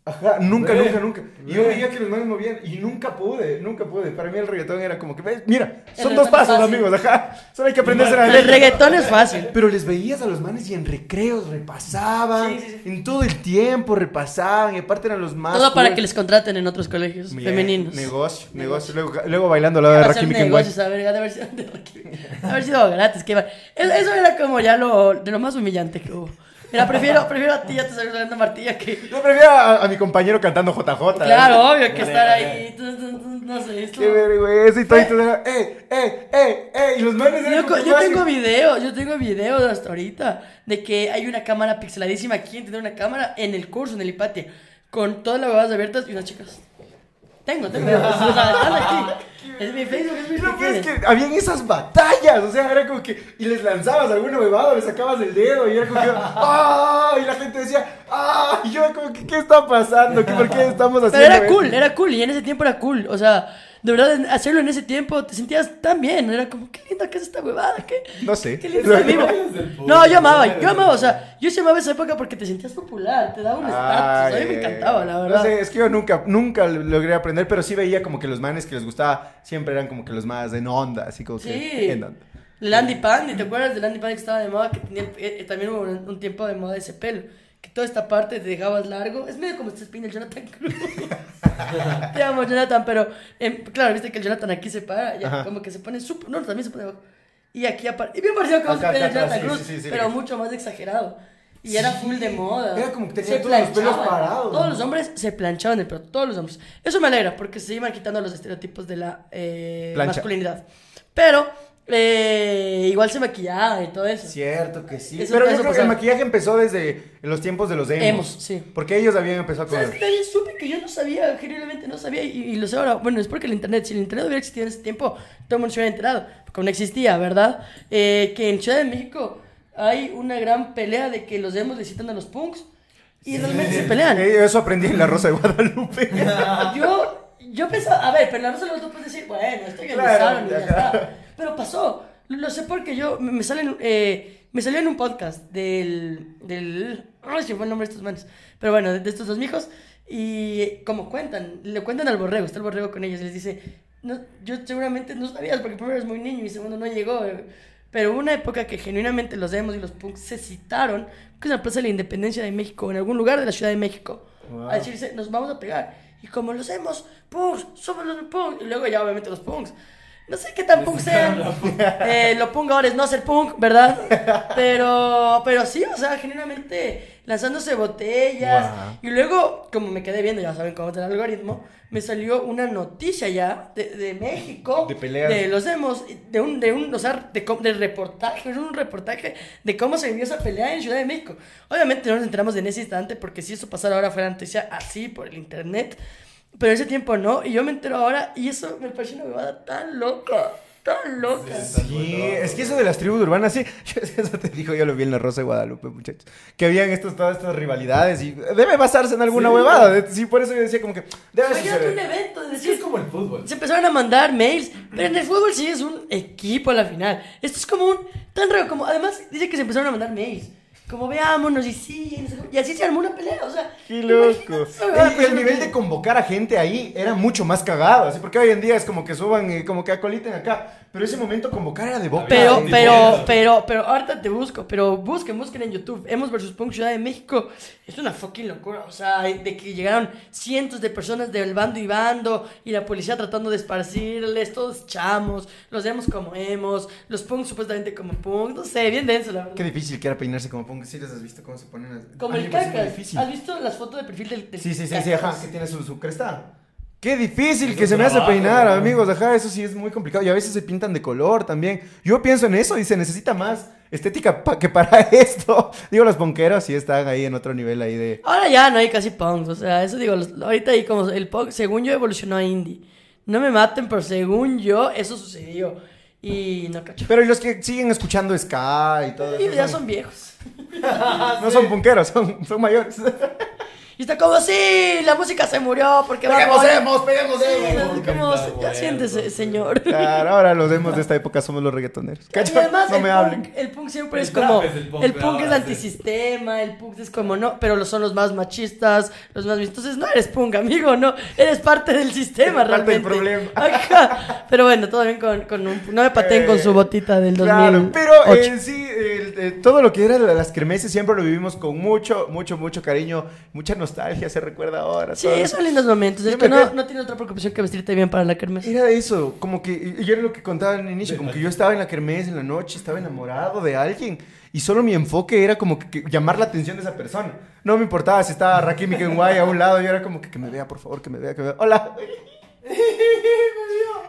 Speaker 1: Ajá, nunca,
Speaker 3: Ve,
Speaker 1: nunca, nunca. Y yo
Speaker 3: ve.
Speaker 1: veía que los manes movían y nunca pude, nunca pude. Para mí el reggaetón era como que, ves, mira, son dos pasos,
Speaker 2: fácil.
Speaker 1: amigos, ajá. Solo hay que aprenderse a la
Speaker 2: El reggaetón es fácil.
Speaker 1: Pero les veías a los manes y en recreos repasaban,
Speaker 2: Sí, sí, sí.
Speaker 1: en todo el tiempo repasaban, y aparte eran los más.
Speaker 2: Todo para que les contraten en otros colegios
Speaker 1: Bien,
Speaker 2: femeninos.
Speaker 1: Negocio, negocio. Luego, luego bailando al lado de Rakim
Speaker 2: hacer
Speaker 1: y Kenway.
Speaker 2: negocios, a ver, de haber sido, de Rakim. haber sido gratis. Que iba- Eso eso era como ya lo, de lo más humillante que hubo. Mira, prefiero, prefiero a ti, ya te sabes hablando Martilla, que.
Speaker 1: Yo prefiero a, a mi compañero cantando JJ.
Speaker 2: Claro, obvio que estar ahí. No sé, esto.
Speaker 1: Qué vergüenza y todo. Y todo era, eh, eh, eh, eh. Y los manes eran
Speaker 2: Yo, yo tengo videos, yo tengo videos hasta ahorita de que hay una cámara pixeladísima aquí, tener una cámara en el curso, en el IPATE, con todas las huevas abiertas y unas chicas. Tengo, tengo. o sea, están aquí. Es mi Facebook, es mi
Speaker 1: No, pero es que habían esas batallas, o sea, era como que, y les lanzabas alguna bebada, le sacabas el dedo, y era como que, ¡ah! Y la gente decía, ¡ah! Y yo como que, ¿qué está pasando? ¿Qué, ¿Por qué estamos haciendo
Speaker 2: Pero era cool, era cool, y en ese tiempo era cool. O sea, de verdad, en- hacerlo en ese tiempo te sentías tan bien. Era como, qué lindo que es esta huevada, qué,
Speaker 1: No sé.
Speaker 2: qué lindo estar vivo. No, yo amaba, yo amaba, o sea, yo se amaba esa época porque te sentías popular, te daba un estatus. A mí me encantaba, la
Speaker 1: No
Speaker 2: verdad.
Speaker 1: sé, es que yo nunca, nunca logré aprender, pero sí veía como que los manes que les gustaba siempre eran como que los más en onda, así como que
Speaker 2: Sí.
Speaker 1: en onda.
Speaker 2: Landy Pandy, ¿te acuerdas del Landy Pandy que estaba de moda? Que tenía, eh, eh, también hubo un, un tiempo de moda ese pelo. Que toda esta parte te dejabas largo. Es medio como este espina el Jonathan Cruz. te amo, Jonathan, pero em, claro, viste que el Jonathan aquí se para, ya,
Speaker 1: Ajá.
Speaker 2: como que se pone súper. No, también se pone abajo. Y aquí aparece. Y bien parecido como se
Speaker 1: Acá,
Speaker 2: el
Speaker 1: acá,
Speaker 2: Jonathan
Speaker 1: sí,
Speaker 2: Cruz,
Speaker 1: sí, sí, sí,
Speaker 2: pero mucho más exagerado. Y era full de moda.
Speaker 1: Era como que tenía
Speaker 2: Se
Speaker 1: todos los pelos parados.
Speaker 2: Todos los hombres se planchaban el pelo, todos los hombres. Eso me alegra porque se iban quitando los estereotipos de la eh, masculinidad. Pero eh, igual se maquillaba y todo eso.
Speaker 1: Cierto que sí.
Speaker 2: Eso-
Speaker 1: pero yo
Speaker 2: eso
Speaker 1: creo que el maquillaje empezó desde los tiempos de los emos.
Speaker 2: Emos, sí.
Speaker 1: Porque ellos habían empezado con...
Speaker 2: ¿Sabes qué también supe que yo no sabía, genuinamente no sabía, y, y lo sé ahora? Bueno, es porque el internet, si el internet hubiera existido en ese tiempo, todo el mundo se hubiera enterado, porque no existía, ¿verdad? Eh, que en Ciudad de México hay una gran pelea de que los demos le citan a los punks, y realmente se pelean.
Speaker 1: Eh, Eso aprendí en La Rosa de Guadalupe.
Speaker 2: Yo, yo pensaba, a ver, pero no se lo puedes decir, bueno, esto ya
Speaker 1: Claro,
Speaker 2: y ya está. Pero pasó, lo, sé porque yo, me, me sale en, eh, me salió en un podcast del, del, no sé si fue el nombre de estos manes, pero bueno, de, de estos dos mijos, y como cuentan, le cuentan al borrego, está el borrego con ellos, y les dice, no, yo seguramente no sabías porque primero eres muy niño y segundo no llegó, pero hubo una época que genuinamente los demos y los punks se citaron, que es la Plaza de la Independencia de México, en algún lugar de la Ciudad de México,
Speaker 1: Wow.
Speaker 2: a decirse, nos vamos a pegar. Y como los hemos, punks, somos los punks. Y luego ya obviamente los punks. No sé qué tan punk sean. Eh, lo punk ahora es no ser punk, ¿verdad? Pero, pero sí, o sea, genuinamente lanzándose botellas.
Speaker 1: Wow.
Speaker 2: Y luego, como me quedé viendo, ya saben cómo es el algoritmo, me salió una noticia ya de, de México.
Speaker 1: De peleas.
Speaker 2: De los demos, de un, de un, o sea, de, de reportaje, un reportaje de cómo se vivió esa pelea en Ciudad de México. Obviamente no nos enteramos en ese instante, porque si eso pasara ahora fuera noticia así por el internet. Pero en ese tiempo no, y yo me entero ahora, y eso me pareció una bebada tan loca, tan loca.
Speaker 1: Sí, es que eso de las tribus urbanas, sí. Yo- Eso te dijo, yo lo vi en La Rosa de Guadalupe, muchachos. Que habían estos, todas estas rivalidades y debe basarse en alguna
Speaker 3: Sí.
Speaker 1: huevada. de- Sí, por eso yo decía como que debe
Speaker 2: Imagínate un
Speaker 1: suceder.
Speaker 2: evento, de
Speaker 3: Es que
Speaker 2: decir,
Speaker 3: es como el fútbol.
Speaker 2: se empezaron a mandar mails, pero en el fútbol sí es un equipo a la final. Esto es como un, tan raro, como, además dice que se empezaron a mandar mails. Como veámonos y sí, y así se armó una pelea, o sea.
Speaker 1: Qué loco. El, el nivel de convocar a gente ahí era mucho más cagado, así porque hoy en día es como que suban y como que acoliten acá, pero ese momento convocar era de boca.
Speaker 2: Pero,
Speaker 3: Sí,
Speaker 2: pero,
Speaker 3: sí.
Speaker 2: pero, pero, ahorita te busco, pero busquen, busquen en YouTube. Hemos versus Punk Ciudad de México. Es una fucking locura. O sea, de que llegaron cientos de personas del bando y bando y la policía tratando de esparcirles, todos chamos, los vemos como hemos, los Punk supuestamente como Punk. No sé, bien denso, la verdad.
Speaker 1: Qué difícil que era peinarse como punk. Sí les has visto cómo se ponen. las-
Speaker 2: Como el
Speaker 1: difícil.
Speaker 2: ¿Has visto las fotos de perfil del, del
Speaker 1: Sí, sí, sí, sí, ajá, que tiene su, su cresta. Qué difícil
Speaker 3: Es
Speaker 1: que se me hace peinar,
Speaker 3: ¿no?
Speaker 1: amigos, ajá, eso sí es muy complicado. Y a veces se pintan de color también. Yo pienso en eso y se necesita más estética pa- que para esto, digo, los ponqueros sí están ahí en otro nivel ahí de...
Speaker 2: Ahora ya no hay casi punks, o sea, eso digo, los- ahorita hay como el punk, según yo evolucionó a indie. No me maten, pero según yo eso sucedió. Y no cacho.
Speaker 1: Pero y los que siguen escuchando ska y todo
Speaker 2: Y
Speaker 1: eso.
Speaker 2: ya
Speaker 1: son-
Speaker 2: son viejos.
Speaker 1: no son punqueros, son, son mayores.
Speaker 2: Y está como, sí, la música se murió porque va a
Speaker 1: Peguemos
Speaker 2: morir".
Speaker 1: emos, peguemos
Speaker 2: Sí, como, ya
Speaker 3: bueno.
Speaker 2: siéntese, señor.
Speaker 1: Claro, ahora los demos de esta época somos los reggaetoneros.
Speaker 2: Y
Speaker 1: ¿Cacho?
Speaker 2: además
Speaker 1: No
Speaker 2: el,
Speaker 1: me
Speaker 2: punk,
Speaker 1: hablen.
Speaker 2: el punk siempre
Speaker 3: El
Speaker 2: es como
Speaker 3: es el punk
Speaker 2: el punk es antisistema, el punk es como no, pero lo- son los más machistas, los más entonces no eres punk, amigo, no, eres parte del sistema
Speaker 1: Eres parte del
Speaker 2: realmente.
Speaker 1: problema.
Speaker 2: Ajá. Pero bueno, todo bien con, con un no me pateen con su botita del 2008.
Speaker 1: Claro, pero eh, sí, el- eh, todo lo que era de las kermeses siempre lo vivimos con mucho, mucho, mucho cariño, mucha nostalgia, se recuerda ahora.
Speaker 2: Sí,
Speaker 1: todo.
Speaker 2: son lindos momentos. Es que no, tiene otra preocupación que vestirte bien para la kermés.
Speaker 1: Era eso, como que, y era lo que contaba al inicio, como que yo estaba en la kermés en la noche, estaba enamorado de alguien, y solo mi enfoque era como que, que llamar la atención de esa persona. No me importaba si estaba Rakim y Kenway a un lado, yo era como que, que me vea, por favor, que me vea, que me vea. Hola.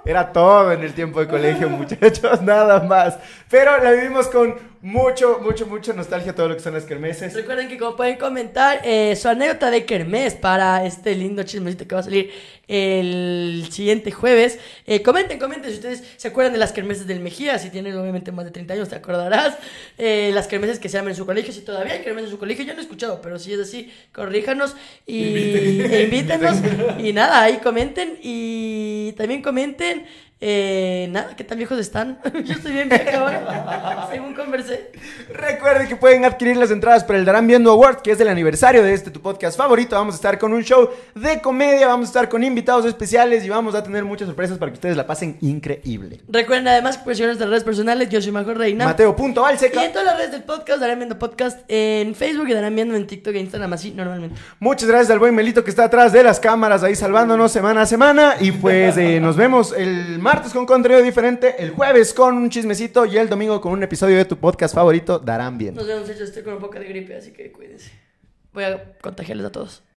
Speaker 1: Era todo en el tiempo de colegio, muchachos, nada más. Pero la vivimos con mucho, mucho, mucha nostalgia todo lo que son las kermeses.
Speaker 2: Recuerden que como pueden comentar eh, su anécdota de Kermés para este lindo chismecito que va a salir el siguiente jueves. Eh, comenten, comenten si ustedes se acuerdan de las kermeses del Mejía. Si tienen obviamente más de 30 años te acordarás. Eh, las kermeses que se llaman en su colegio. Si todavía hay kermeses en su colegio, yo no he escuchado, pero si es así, corríjanos y e invítenos. y nada, ahí comenten y también comenten. Eh, nada, ¿qué tan viejos están? yo estoy bien vieja ahora, según conversé.
Speaker 1: Recuerden que pueden adquirir las entradas para el Darán Viendo Award, que es el aniversario de este tu podcast favorito. Vamos a estar con un show de comedia, vamos a estar con invitados especiales y vamos a tener muchas sorpresas para que ustedes la pasen increíble.
Speaker 2: Recuerden además que pueden seguir nuestras redes personales. Yo soy Majo Reina. Y
Speaker 1: Mateo.valseca.
Speaker 2: en todas las redes del podcast, darán viendo podcast en Facebook y darán viendo en TikTok e Instagram, así normalmente.
Speaker 1: Muchas gracias al buen Melito que está atrás de las cámaras ahí salvándonos semana a semana. Y pues eh, nos vemos el martes con contenido diferente, el jueves con un chismecito y el domingo con un episodio de tu podcast favorito, Darán Bien.
Speaker 2: Nos vemos, hechos. Estoy con un poco de gripe, así que cuídense. Voy a contagiarles a todos.